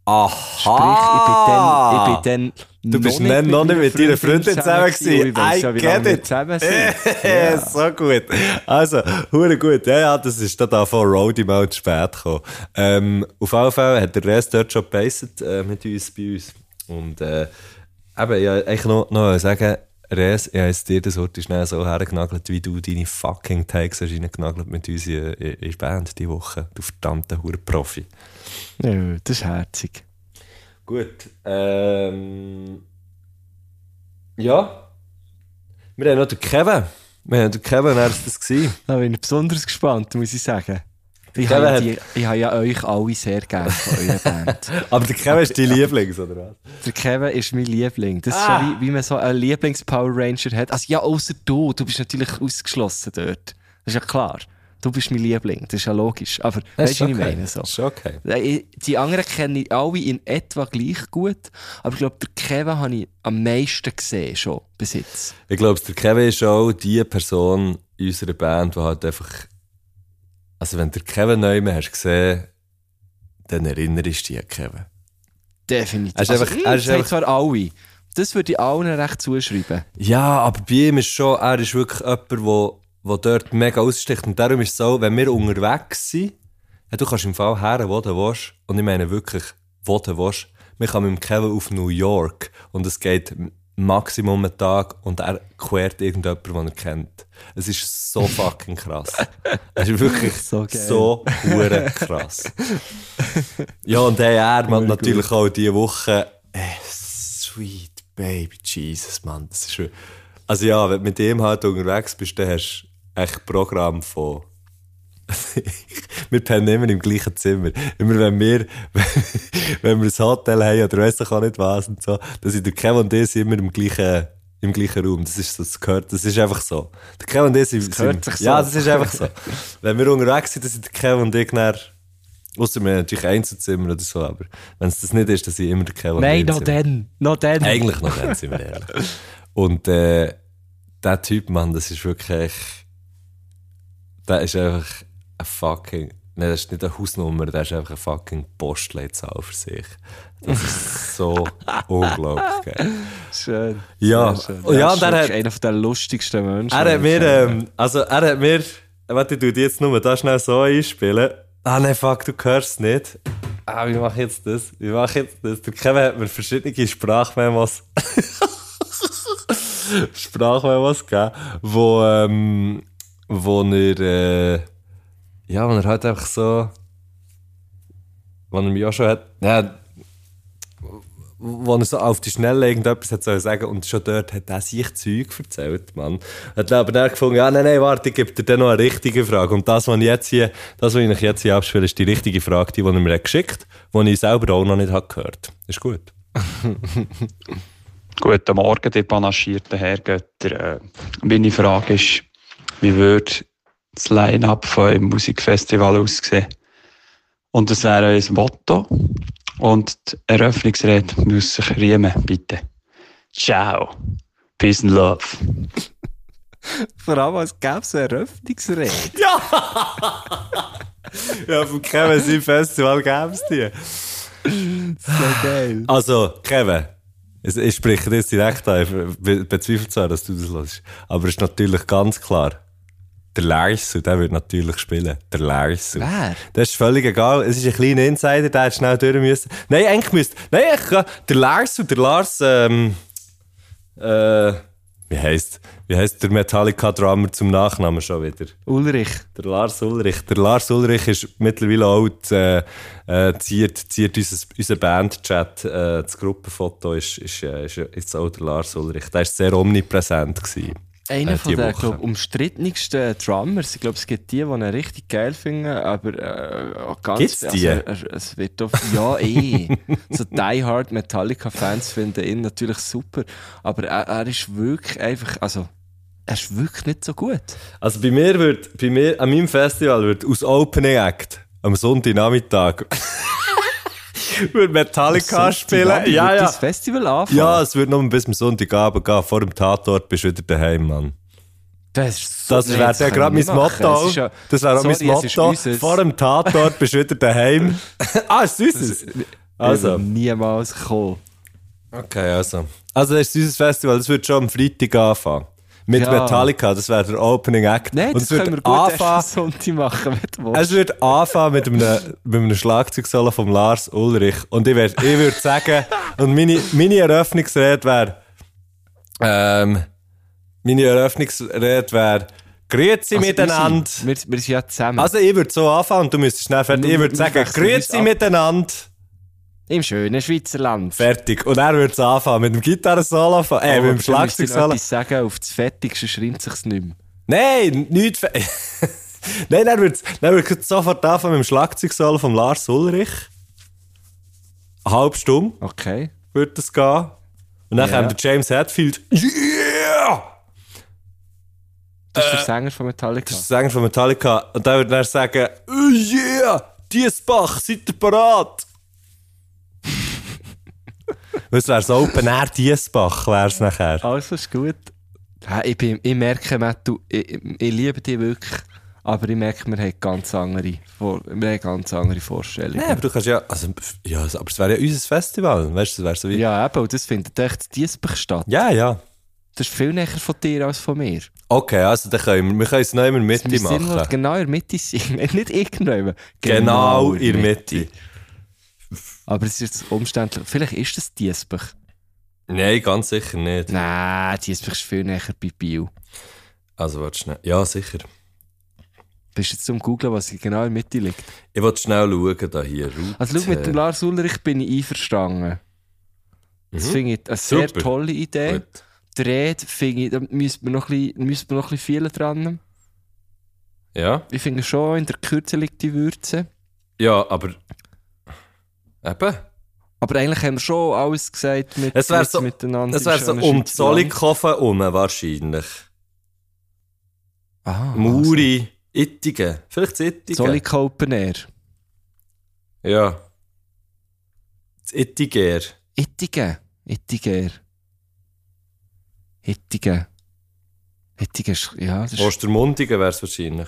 Aha! Sprich, ich bin dann... Ich bin dann Du bist noch nicht, noch nicht mit deiner Freundin zusammen gewesen. Ich weiss ja, wie lange wir zusammen sind. Ja. so gut. Also, hure gut. Ja, ja, das ist da von Roadie mal zu spät gekommen. Ähm, auf jeden Fall hat der Rest dort schon gebeißt äh, mit uns, bei uns. Und äh, eben, ich wollte eigentlich noch, noch sagen, Res, ich habe dir das heute schnell so hergenagelt, wie du deine fucking Takes hast reingenagelt mit uns in, in, in Band diese Woche. Du verdammter hure Profi. Ja, das ist herzig. Gut. Ähm, ja. Wir haben noch den Kevin. Wir haben den Kevin, er war das. Gewesen. Da bin ich besonders gespannt, muss ich sagen. Ich habe, ja die, ich habe ja euch alle sehr gerne von eurer Band. Aber der Kevin ist dein Lieblings, oder was? Der Kevin ist mein Liebling. Das ist Ah. so wie, wie man so einen Lieblings-Power Ranger hat. Also ja, außer du. Du bist natürlich ausgeschlossen dort. Das ist ja klar. Du bist mein Liebling. Das ist ja logisch. Aber weißt du, was ich meine? So. Das ist okay. Die anderen kenne ich alle in etwa gleich gut. Aber ich glaube, der Kevin habe ich am meisten gesehen schon bis jetzt. Ich glaube, der Kevin ist auch die Person in unserer Band, die halt einfach. Also, wenn der Kevin neu hast gesehen, dann erinnerst du dich an Kevin. Definitiv. Er ist also, einfach- mh, er ist das einfach- zwar alle. Das würde ich allen recht zuschreiben. Ja, aber bei ihm ist schon, er ist wirklich jemand, der, der dort mega aussticht. Und darum ist es so, wenn wir unterwegs sind, ja, du kannst im Fall her, wo du willst. Und ich meine wirklich, wo du willst. Wir kommen mit dem Kevin auf New York und es geht Maximum einen Tag und er quert irgendjemanden, den er kennt. Es ist so fucking krass. Es ist wirklich So so, geil. hure krass. ja, und hey, er macht natürlich auch diese Woche, äh, sweet baby Jesus, Mann. Das ist schon, also ja, wenn du mit ihm halt unterwegs bist, dann hast du echt Programm von wir pennen immer im gleichen Zimmer. Immer wenn wir, wenn wir ein Hotel haben oder weiss ich auch nicht was und so, dann sind der Kevin und ich immer im gleichen, im gleichen Raum. Das ist so, das gehört, das ist einfach so. Der Kevin und ich sind, gehört sind sich so. ja, das ist einfach so. wenn wir unterwegs sind, dann sind der Kevin und ich dann, ausser wir haben natürlich Einzelzimmer oder so, aber wenn es das nicht ist, dann sind immer der Kevin Nein, und ich noch dann. Noch dann. Eigentlich noch dann, sind wir ehrlich. Und äh, der Typ, Mann, das ist wirklich. Der ist einfach ein fucking. Nein, das ist nicht eine Hausnummer, der ist einfach eine fucking Postleitzahl für sich. Das ist so unglaublich geil. Schön. Ja, schön. ja, er und ist er einer der lustigsten Menschen. Er hat mir, ähm, also er hat mir, warte, die jetzt nur da schnell so einspielen. Ah nein, fuck, du hörst es nicht. Ah, wie mache ich jetzt das? Wie mache ich jetzt das? Der Kevin hat mir verschiedene Sprachmemos, Sprachmemos gegeben, wo, ähm, wo er, äh, ja, wo er halt einfach so, wo er mich auch schon hat, ja, wo er so auf die Schnelle irgendetwas hat sollen sagen und schon dort hat er sich Zeug erzählt, Mann. Hat aber dann gefunden, ja, nein, nein, warte, ich gebe dir dann noch eine richtige Frage. Und das, was ich jetzt hier, das, was ich jetzt hier abspiele, ist die richtige Frage, die, die er mir hat geschickt hat, die ich selber auch noch nicht habe gehört Ist gut. Guten Morgen, die panagierten Herrgötter. Äh, meine Frage ist, wie würde das Line-Up von einem Musikfestival aussehen? Und das wäre ein Motto. Und die Eröffnungsrede muss sich riemen, bitte. Ciao. Peace and Love. Vor allem, als gäbe es eine Eröffnungsrede. Ja, vom Kevin sein Festival gäbe es die. So geil. Also, Kevin, es- ich spreche dir jetzt direkt an, ich be- bezweifle zwar, dass du das hörst, aber es ist natürlich ganz klar, Der Lars, der wird natürlich spielen. Der Lars. Wer? Das ist völlig egal. Es ist ein kleiner Insider, der hat schnell durch müssen. Nein, eigentlich müsste. Nein, ich. Der Lars und der Lars, ähm, äh, wie heisst, wie heisst der Metallica-Drummer zum Nachnamen schon wieder? Ulrich. Der Lars Ulrich. Der Lars Ulrich ist mittlerweile auch, äh, äh, ziert, ziert unser, unser Bandchat, äh, das Gruppenfoto ist, ist, äh, ist jetzt auch der Lars Ulrich. Der war sehr omnipräsent. Gewesen. Einer Äh, von glaub, umstrittensten Drummers. Ich glaube, es gibt die, die ihn richtig geil finden, aber äh, auch ganz Gibt's die? Also, es wird doch, ja, eh. so Die Hard Metallica-Fans finden ihn natürlich super, aber er, er ist wirklich einfach, also, er ist wirklich nicht so gut. Also bei mir wird, bei mir, an meinem Festival wird aus Opening Act am Sonntagnachmittag wird Metallica spielen. Sonntagabend Ja, ja. das Festival anfangen. Ja, es wird nur bis zum Sonntagabend gehen. Vor dem Tatort bist du wieder daheim, Mann. Das ist so Das wäre ja gerade mein. Motto. Ja- das wäre auch mein Sorry, Motto. Vor dem Tatort bist du wieder daheim. ah, ist süßes. Also. Niemals kommen. Okay, also. Also, das ist dieses Festival, das wird schon am Freitag anfangen. Mit Ja. Metallica, das wäre der Opening Act. Nein, das können wir gut erst Sonntag machen, wenn du willst. Es wird anfangen mit einem, mit einem Schlagzeugsolo von Lars Ulrich. Und ich, werd- ich würde sagen, und meine, meine Eröffnungsrede wäre, ähm, meine Eröffnungsrede wäre, Grüezi Also, miteinander. Wir, sind- wir sind ja zusammen. Also ich würde so anfangen und du müsstest schnell fertig. Ich würde Wir- sagen, wir Grüezi miteinander. Im schönen Schweizer Land. Fertig. Und er würde es anfangen mit dem Gitarrensolo, äh, mit dem Schlagzeug Schlagzeugsolo. etwas sagen, auf das Fettigste schreibt sich's nicht mehr. Nein, nicht. fe- Nein, er würde er würd sofort anfangen mit dem Schlagzeugsolo von Lars Ulrich. Eine halbe Stunde Okay. würde das gehen. Und dann Ja. kommt der James Hetfield. Yeah! Das ist der Sänger von Metallica. Das ist der Sänger von Metallica. Und der würde dann sagen: oh Yeah! Diesbach, seid ihr parat? Das wäre so Open Air Diesbach, wäre es nachher. Also ist gut. Ja, ich, bin, ich merke, Matt, du, ich, ich liebe dich wirklich. Aber ich merke, wir haben ganz andere, Vor wir haben ganz andere Vorstellungen. Nein, aber du kannst ja. Also, ja, aber es wäre ja unser Festival. Weißt du, das wäre so wie. Ja, eben, und das findet echt in Diesbach statt. ja. ja. Das ist viel näher von dir als von mir. Okay, also dann können wir, wir können es noch immer Mitte Wir sind machen. genau in der Mitte sein. nicht irgendwo. Genau in der Mitte. Aber es ist jetzt umständlich. Vielleicht ist das Diesbach. Nein, ganz sicher nicht. Nein, Diesbach ist viel näher bei Biel. Also, warte schnell. Ja, sicher. Bist du jetzt zum Googlen, was genau in der Mitte liegt? Ich wollte schnell schauen, da hier. Route. Also schau, mit dem Lars Ulrich bin ich einverstanden. Das Mhm. finde ich eine sehr Super. tolle Idee. Gut. Die Rede finde ich, da müsste man noch ein bisschen, noch ein bisschen viel dran. Ja. Ich finde schon, in der Kürze liegt die Würze. Ja, aber. Eben. Aber eigentlich haben wir schon alles gesagt mit, Es wäre mit so, miteinander. es wär so um Zollikofen herum wahrscheinlich. Ah, Muri, Ittigen. Vielleicht Also. Ittigen. Zolik Open Air. Ja. Das Ittiger. Ittigen. Ittiger. Ittigen. Ittigen ist, ja, das ist, Ostermundigen wäre es wahrscheinlich.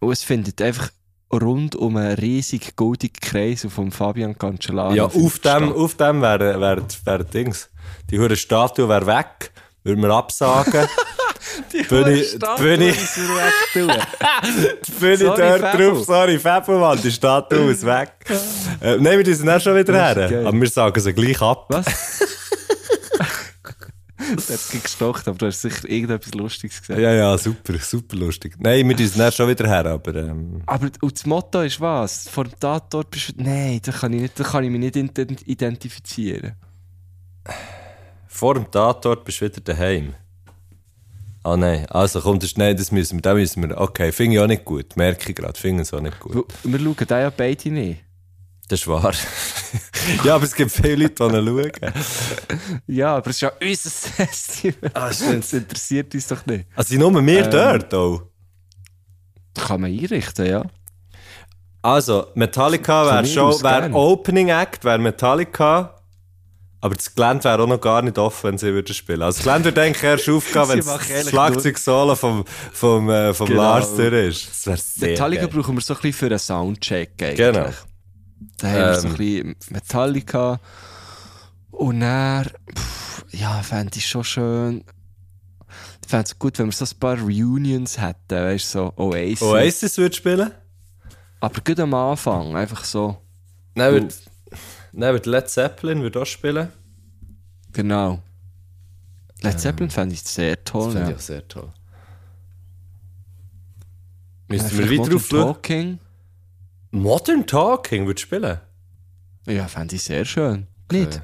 und es findet einfach rund um einen riesigen goldigen Kreis vom Fabian Cancellara. Ja, auf dem, auf dem wäre wär, wär Dings. Die hure Statue wäre weg. Würden wir absagen. Die Statue bin ich- müssen wir wegtun. Bin ich Sorry, dort drauf? Sorry, Fabelmann, die Statue ist weg. äh, nein, wir sind dann schon wieder Das ist her. Aber wir sagen sie gleich ab. Was? Hast es gestocht, aber du hast sicher irgendetwas Lustiges gesagt. Ja, ja, super, super lustig. Nein, wir sind dann schon wieder her, aber ähm, Aber und das Motto ist was? Vor dem Tatort bist du... Nein, da kann ich, nicht, da kann ich mich nicht ident- identifizieren. vor dem Tatort bist du wieder daheim. Ah nein, also komm, das, nein, das müssen wir, da müssen wir, okay, finde ich auch nicht gut, merke ich gerade, finde ich auch nicht gut. Weil Wir schauen da ja beide nicht. Das ist wahr. ja, aber es gibt viele Leute, die schauen. Ja, aber es ist ja unser Festival. Ah. Das interessiert uns doch nicht. Also sind nur wir Ähm, dort auch. Das kann man einrichten, ja. Also, Metallica wäre schon, gern. Opening Act, wäre Metallica. Aber das Gelände wäre auch noch gar nicht offen, wenn sie würden spielen. Also das Gelände würde eigentlich erst aufgehen, wenn das Schlagzeug-Solo vom, vom, äh, vom Genau. Lars durch ist. Das wäre sehr Metallica geil. brauchen wir so ein bisschen für einen Soundcheck eigentlich. Genau. Da haben wir so ein Ähm. bisschen Metallica. Und dann, pff, ja, fände ich schon schön. fände es gut, wenn wir so ein paar Reunions hätten, weißt du, so Oasis. Oasis würde spielen. Aber gut am Anfang, einfach so. Dann wird, Led Zeppelin würde auch spielen. Genau. Led Zeppelin fände ich sehr toll, Das finde ja. ich auch sehr toll. Müssen Ja, wir Modern aufschauen? Talking. Modern Talking würde spielen. Ja, fände ich sehr schön. Nicht?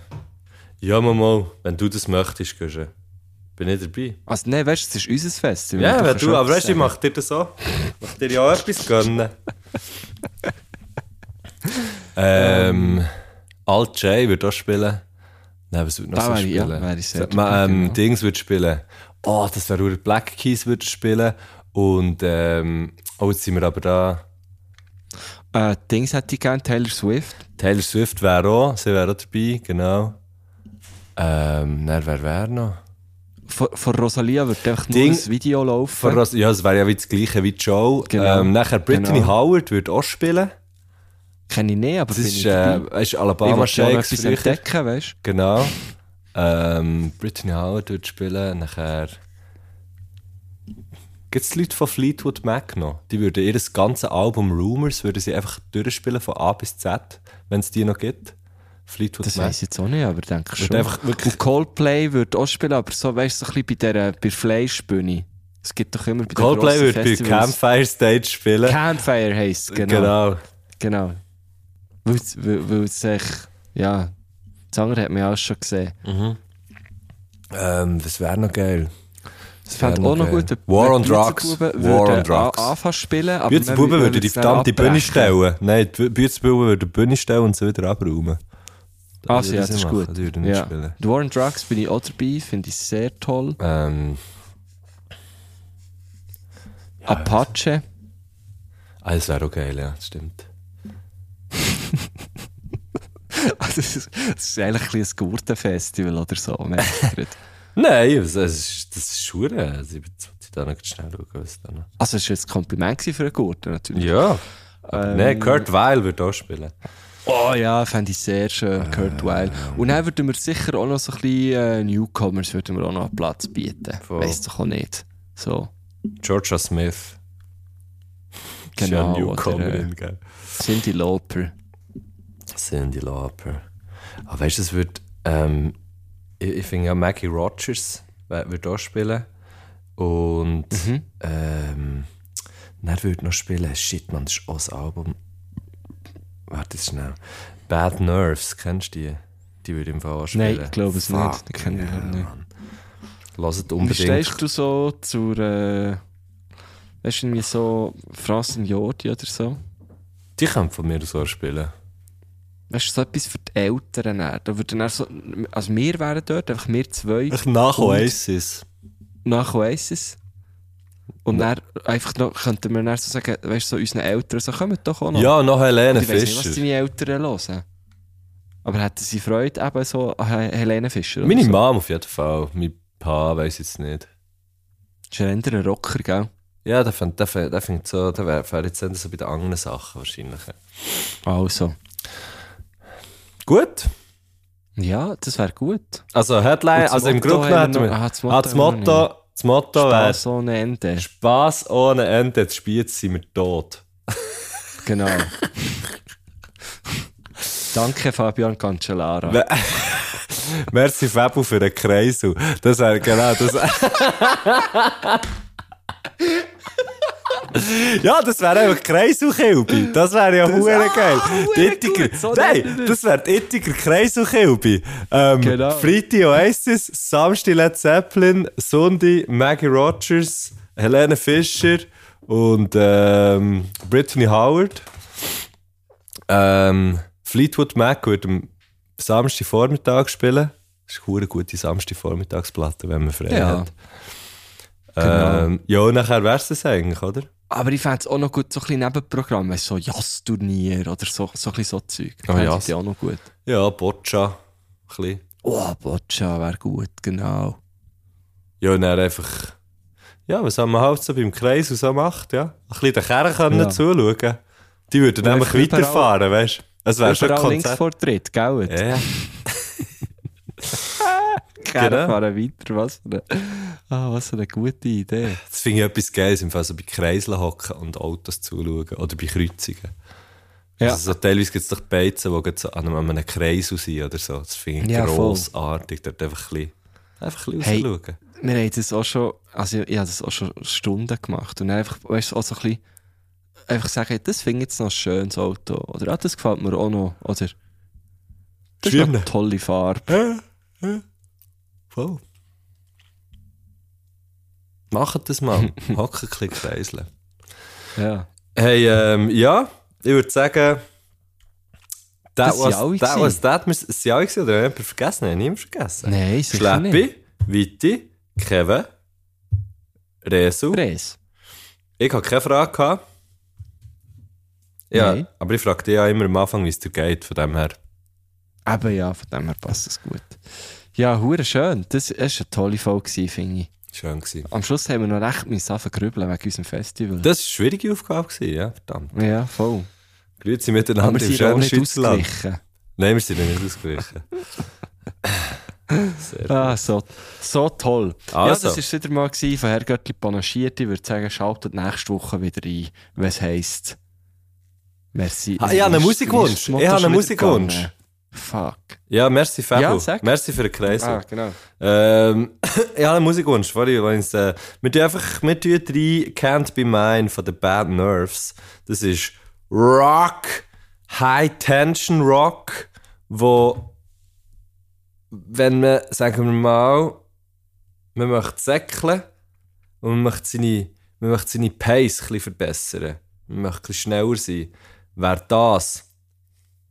Ja, mal. Wenn du das möchtest, Guschen. Bin ich dabei. Also, nein, weißt du, es ist unser Fest. Ja, müssen wenn du, aber weißt du, ich mach dir das auch. Mach dir ja auch etwas gönnen. ähm, Alt J wird auch spielen. Nein, was wird noch Da so wäre ich- ja, spielen? wäre ich sehr dabei, ähm, genau. Dings wird spielen. Oh, das wäre Black Keys würde spielen. Und, ähm, oh, jetzt sind wir aber da. Äh, Dings hätte ich gerne, Taylor Swift. Taylor Swift wäre auch, sie wäre auch dabei, genau. Ähm, dann wer wäre noch? Von, von Rosalia wird einfach nur Ding- ein Video laufen. Ros- ja, es wäre ja wie das gleiche wie Joe. Genau. Ähm, nachher Brittany Genau. Howard würde auch spielen. Kenne ich nicht, aber Das ist, ich äh, ist ich Alabama Shakes etwas früher. entdecken, weißt du? Genau. Ähm, Brittany Howard würde spielen. Nachher. Gibt es Leute von Fleetwood Mac noch? Die würden ihr ganzes Album Rumors würden sie einfach durchspielen von A bis Z, wenn es die noch gibt. Fleetwood Das Mac. weiß ich jetzt auch nicht, aber denke schon. einfach Und Coldplay würde auch spielen, aber so, weißt du, so ein bisschen bei der, bei Fleischbühne. Es gibt doch immer bei den Coldplay würde bei Campfire Stage spielen. Campfire heisst es, genau. genau. Genau. Weil es- sich, ja, das andere hat man ja auch schon gesehen. Ähm, das wäre noch geil. Das fände wär auch noch gut. War on Drugs. War on würden Drugs. a- Anfangen spielen, aber Bützer man- Buben man würde die verdammte Bühne stellen. Nein, die Bützer Buben würde die Bühne stellen und sie wieder abräumen. Ah, ja, das ist gut. Würden Ja. War on Drugs bin ich auch dabei, finde ich sehr toll. Ähm, Apache. ah, das wäre auch geil, ja, das stimmt. das, ist, das ist eigentlich ein, Gurtenfestival oder so. merke ich. Nein, das ist, das ist Schure. Also, ich will da noch schnell schauen, was da noch... also, es war jetzt ein Kompliment für einen Gurten natürlich. Ja. Ähm, Nein, Kurt Weil würde auch spielen. Oh ja, fände ich sehr schön, Kurt Weil. Und dann würden wir sicher auch noch so ein bisschen äh, Newcomers würden wir auch noch Platz bieten. Weiss doch auch nicht. So, Georgia Smith. genau. Oder, Newcomerin, äh, gell? Cindy Lauper. Cindy Lauper. Aber weißt du, es wird. Ähm, ich ich finde ja Maggie Rogers wird auch spielen. Und. Mhm. Ähm, dann würde noch spielen. Shit, man, das ist auch das Album. Warte schnell. Bad Nerves, kennst du die? Die würde im Fall auch spielen. Nein, ich glaube es Fuck, nicht. Die kenne ich ja, nicht. Mann. Hört Wie unbedingt. stehst du so zur, äh, weißt du, irgendwie so Francine Jordi oder so? Die können von mir so spielen. Weißt du, so etwas für die Eltern. dann. Da würden dann so, also wir wären dort, einfach wir zwei. Ich nach Oasis. nach Oasis. Und dann einfach noch, könnten wir dann so sagen, weißt du, so unseren Eltern, so kommen doch auch noch. Ja, noch Helene ich weiß nicht, was Fischer. deine Eltern hören. Aber hätten sie Freude eben so an He- Helene Fischer? oder Meine so? Mom auf jeden Fall. Mein Pa weiß jetzt nicht. Ist ja eher ein Rocker, gell? Ja, der findet der, find- der so, der wäre wär jetzt so bei den anderen Sachen wahrscheinlich. Also. Gut. Ja, das wäre gut. Also Headline, das also im Motto Grunde haben wir hätten wir. ah, das Ah, Motto das haben wir noch Motto, das Motto wäre Spaß ohne Ende. Spaß ohne Ende, jetzt spielt sind wir tot. Genau. Danke, Fabian Cancellara. Merci Fabu für den Kreisel. Das wäre genau das. ja, das wäre einfach Kreiselkilbi. Das wäre ja hure geil. Die Ittiger, nein, das wäre die Ittiger Kreiselkilbi. Ähm, Genau. Freitag Oasis, Samstag Led Zeppelin, Sonntag Maggie Rogers, Helene Fischer und ähm, Brittany Howard. Ähm, Fleetwood Mac wird am Samstag Vormittag spielen. Das ist eine gute Samstag Vormittagsplatte, wenn man frei Ja. hat. Ähm, ja, und nachher wär's das eigentlich, oder? Aber ich fände es auch noch gut, so ein bisschen Nebenprogramm, weißt so Jazz-Turnier oder so, so ein bisschen so Zeug. Oh, Fände Jazz. ich auch noch gut. Ja, Boccia. Ein bisschen. Oh, Boccia wäre gut, genau. Ja, und dann einfach. Ja, was man halt so beim Kreis und so macht, ja. Ein bisschen den Kerren können Ja. zuschauen. Die würden nämlich weiterfahren, weißt du? Es wäre schon ein Konzert. Linksvortritt, gell? Ja, ja. Gerne Genau. fahren weiter. Was für eine, ah, was für eine gute Idee. Das finde ich etwas Geiles, im Fall so bei Kreiseln hocken und Autos zuschauen oder bei Kreuzungen. Ja. Also so teilweise gibt es doch Beizen, die so an einem, Kreisel sind oder so. Das finde ich Ja, voll. grossartig. Dort einfach ein bisschen, einfach ein bisschen Hey, rausschauen. Wir haben das auch schon, also ich habe das auch schon Stunden gemacht. Und dann einfach, weißt du, auch so ein bisschen, einfach sagen, das finde ich jetzt noch ein schönes Auto. Oder ah, das gefällt mir auch noch. Oder das ist noch Schön. eine tolle Farbe. Voll. Macht das mal. Ein bisschen kreiseln. Ja. Hey, ähm, ja, ich würde sagen, Das sind was, that was that. Es sind alle gewesen, oder jemanden vergessen? Haben niemand vergessen? Nein, sicher nicht. Schleppi, Viti, Kevin, Resu. Preis. Ich hatte keine Frage. Gehabt. Ja, Nein. aber ich frage dich ja immer am Anfang, wie es dir geht, von dem her. Eben ja, von dem her passt es gut. Ja, hure schön. Das war eine tolle Folge, finde ich. Schön gewesen. Am Schluss haben wir noch recht müssen anfangen grübeln wegen unserem Festival. Das war eine schwierige Aufgabe, gewesen, ja, verdammt. ja, voll. Grüezi Aber miteinander wir im schönen nicht Schweizerland. Nein, wir sind nicht ausgewichen. Sehr Ah, gut. so, so toll. Ja, Also. das war es wieder mal gewesen, von Herr Göttli panaschiert. Ich würde sagen, schaltet nächste Woche wieder ein, es heisst. Merci. Ah, ich habe einen Musikwunsch. Ich habe einen Musikwunsch. Fuck. Ja, merci Fabu. Ja, sag. merci für den Kreis. Ah, genau. Ähm, ich habe einen Musikwunsch. Sorry, ich's, äh, wir tun einfach, wir tun drei Can't Be Mine von den Bad Nerves. Das ist Rock, High Tension Rock, wo, wenn man, sagen wir mal, man möchte säckeln und man möchte seine, man möchte seine Pace ein bisschen verbessern, man möchte ein bisschen schneller sein, wäre das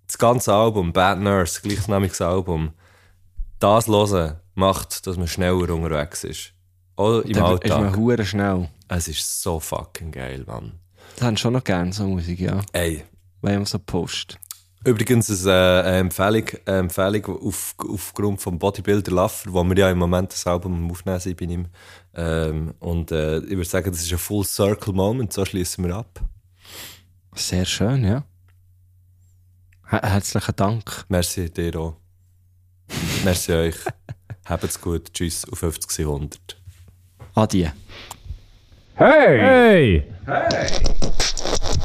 das ganze Album, Bad Nurse, gleichnamiges Album, das hören macht, dass man schneller unterwegs ist. Auch im Dann ist man Alltag. hure schnell. Es ist so fucking geil, Mann. Das haben schon noch gerne, so Musik, ja. Ey. Wenn man so postet. Übrigens ist, äh, eine Empfehlung, eine Empfehlung auf, aufgrund vom Bodybuilder Laffer, wo wir ja im Moment das Album Aufnehmen sind bei ihm. Ähm, und äh, ich würde sagen, das ist ein Full Circle Moment, so schließen wir ab. Sehr schön, ja. Her herzlichen Dank. Merci dir auch. Merci euch. Habt's gut. Tschüss auf 50 100. Adieu. Hey! Hey!